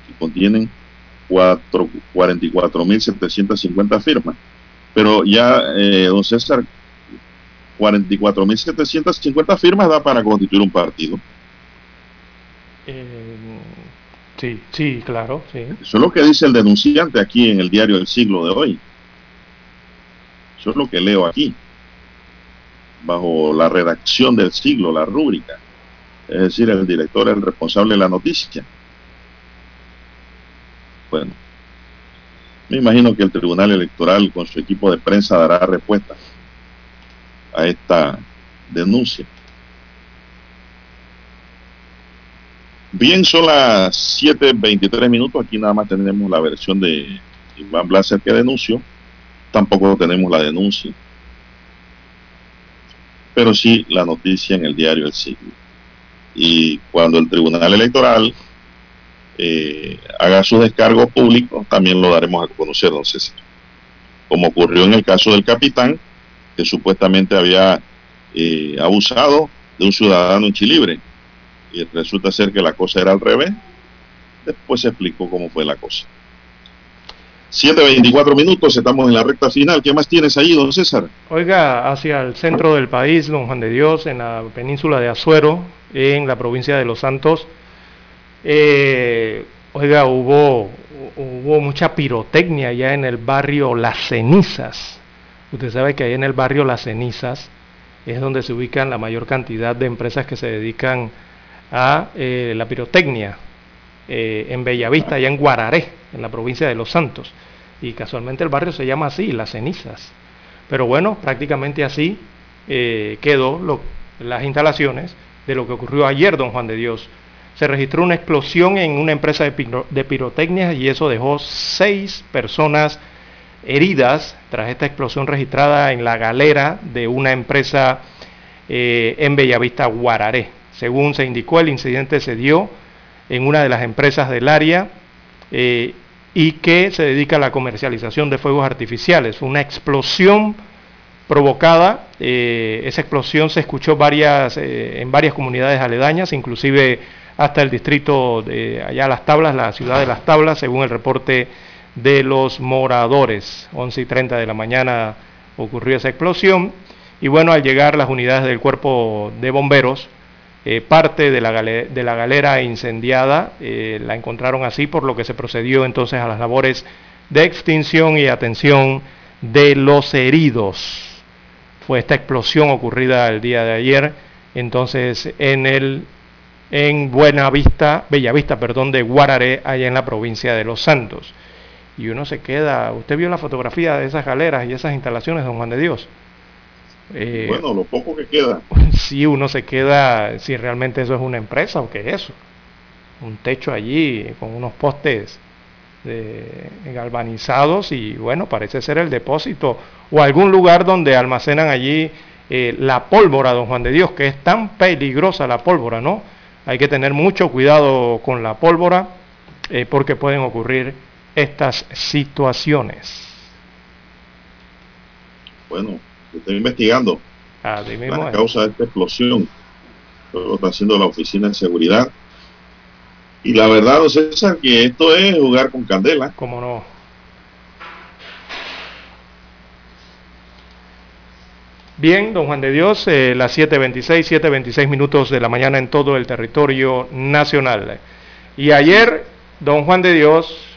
que contienen 44.750 firmas. Pero ya, eh, don César, 44.750 firmas da para constituir un partido. Eh, sí, sí, claro, sí. Eso es lo que dice el denunciante aquí en el diario El Siglo de hoy. Eso es lo que leo aquí, bajo la redacción del siglo, la rúbrica. Es decir, el director es el responsable de la noticia. Bueno, me imagino que el Tribunal Electoral con su equipo de prensa dará respuesta a esta denuncia. Bien, son las 7.23 minutos. Aquí nada más tenemos la versión de Iván Blaser que denunció. Tampoco tenemos la denuncia. Pero sí la noticia en el diario El Siglo. Y cuando el Tribunal Electoral eh, haga su descargo público, también lo daremos a conocer, don César. Como ocurrió en el caso del capitán, que supuestamente había eh, abusado de un ciudadano en Chilibre. Y resulta ser que la cosa era al revés. Después se explicó cómo fue la cosa. 7.24 minutos, estamos en la recta final. ¿Qué más tienes ahí, don César? Oiga, hacia el centro del país, don Juan de Dios, en la península de Azuero, en la provincia de Los Santos, eh, oiga, hubo, hubo mucha pirotecnia ya en el barrio Las Cenizas. Usted sabe que ahí en el barrio Las Cenizas es donde se ubican la mayor cantidad de empresas que se dedican a eh, la pirotecnia eh, en Bellavista, allá en Guararé, en la provincia de Los Santos. Y casualmente el barrio se llama así, Las Cenizas. Pero bueno, prácticamente así quedó las instalaciones de lo que ocurrió ayer, don Juan de Dios. Se registró una explosión en una empresa de, de pirotecnia y eso dejó seis personas heridas tras esta explosión registrada en la galera de una empresa eh, en Bellavista, Guararé. Según se indicó, el incidente se dio en una de las empresas del área eh, y que se dedica a la comercialización de fuegos artificiales. Una explosión provocada, eh, esa explosión se escuchó varias, en varias comunidades aledañas, inclusive hasta el distrito de allá Las Tablas, la ciudad de Las Tablas, según el reporte de los moradores. 11 y 30 de la mañana ocurrió esa explosión y bueno, al llegar las unidades del cuerpo de bomberos, eh, parte de la, galera incendiada eh, la encontraron así, por lo que se procedió entonces a las labores de extinción y atención de los heridos. Fue esta explosión ocurrida el día de ayer, entonces en el en Buenavista, Bellavista, perdón, de Guararé, allá en la provincia de Los Santos y uno se queda, usted vio la fotografía de esas galeras y esas instalaciones, don Juan de Dios. Eh, bueno, lo poco que queda. Sí, uno se queda si realmente eso es una empresa o qué es eso. Un techo allí con unos postes galvanizados y bueno, parece ser el depósito o algún lugar donde almacenan allí eh, la pólvora, don Juan de Dios, que es tan peligrosa la pólvora, ¿no? Hay que tener mucho cuidado con la pólvora eh, porque pueden ocurrir estas situaciones? Bueno, estoy investigando ah, la causa de esta explosión. Lo está haciendo la Oficina de Seguridad. Y la verdad, don César, que esto es jugar con candela. ¿Cómo no? Bien, don Juan de Dios, eh, las 7.26, 7.26 minutos de la mañana en todo el territorio nacional. Y ayer, don Juan de Dios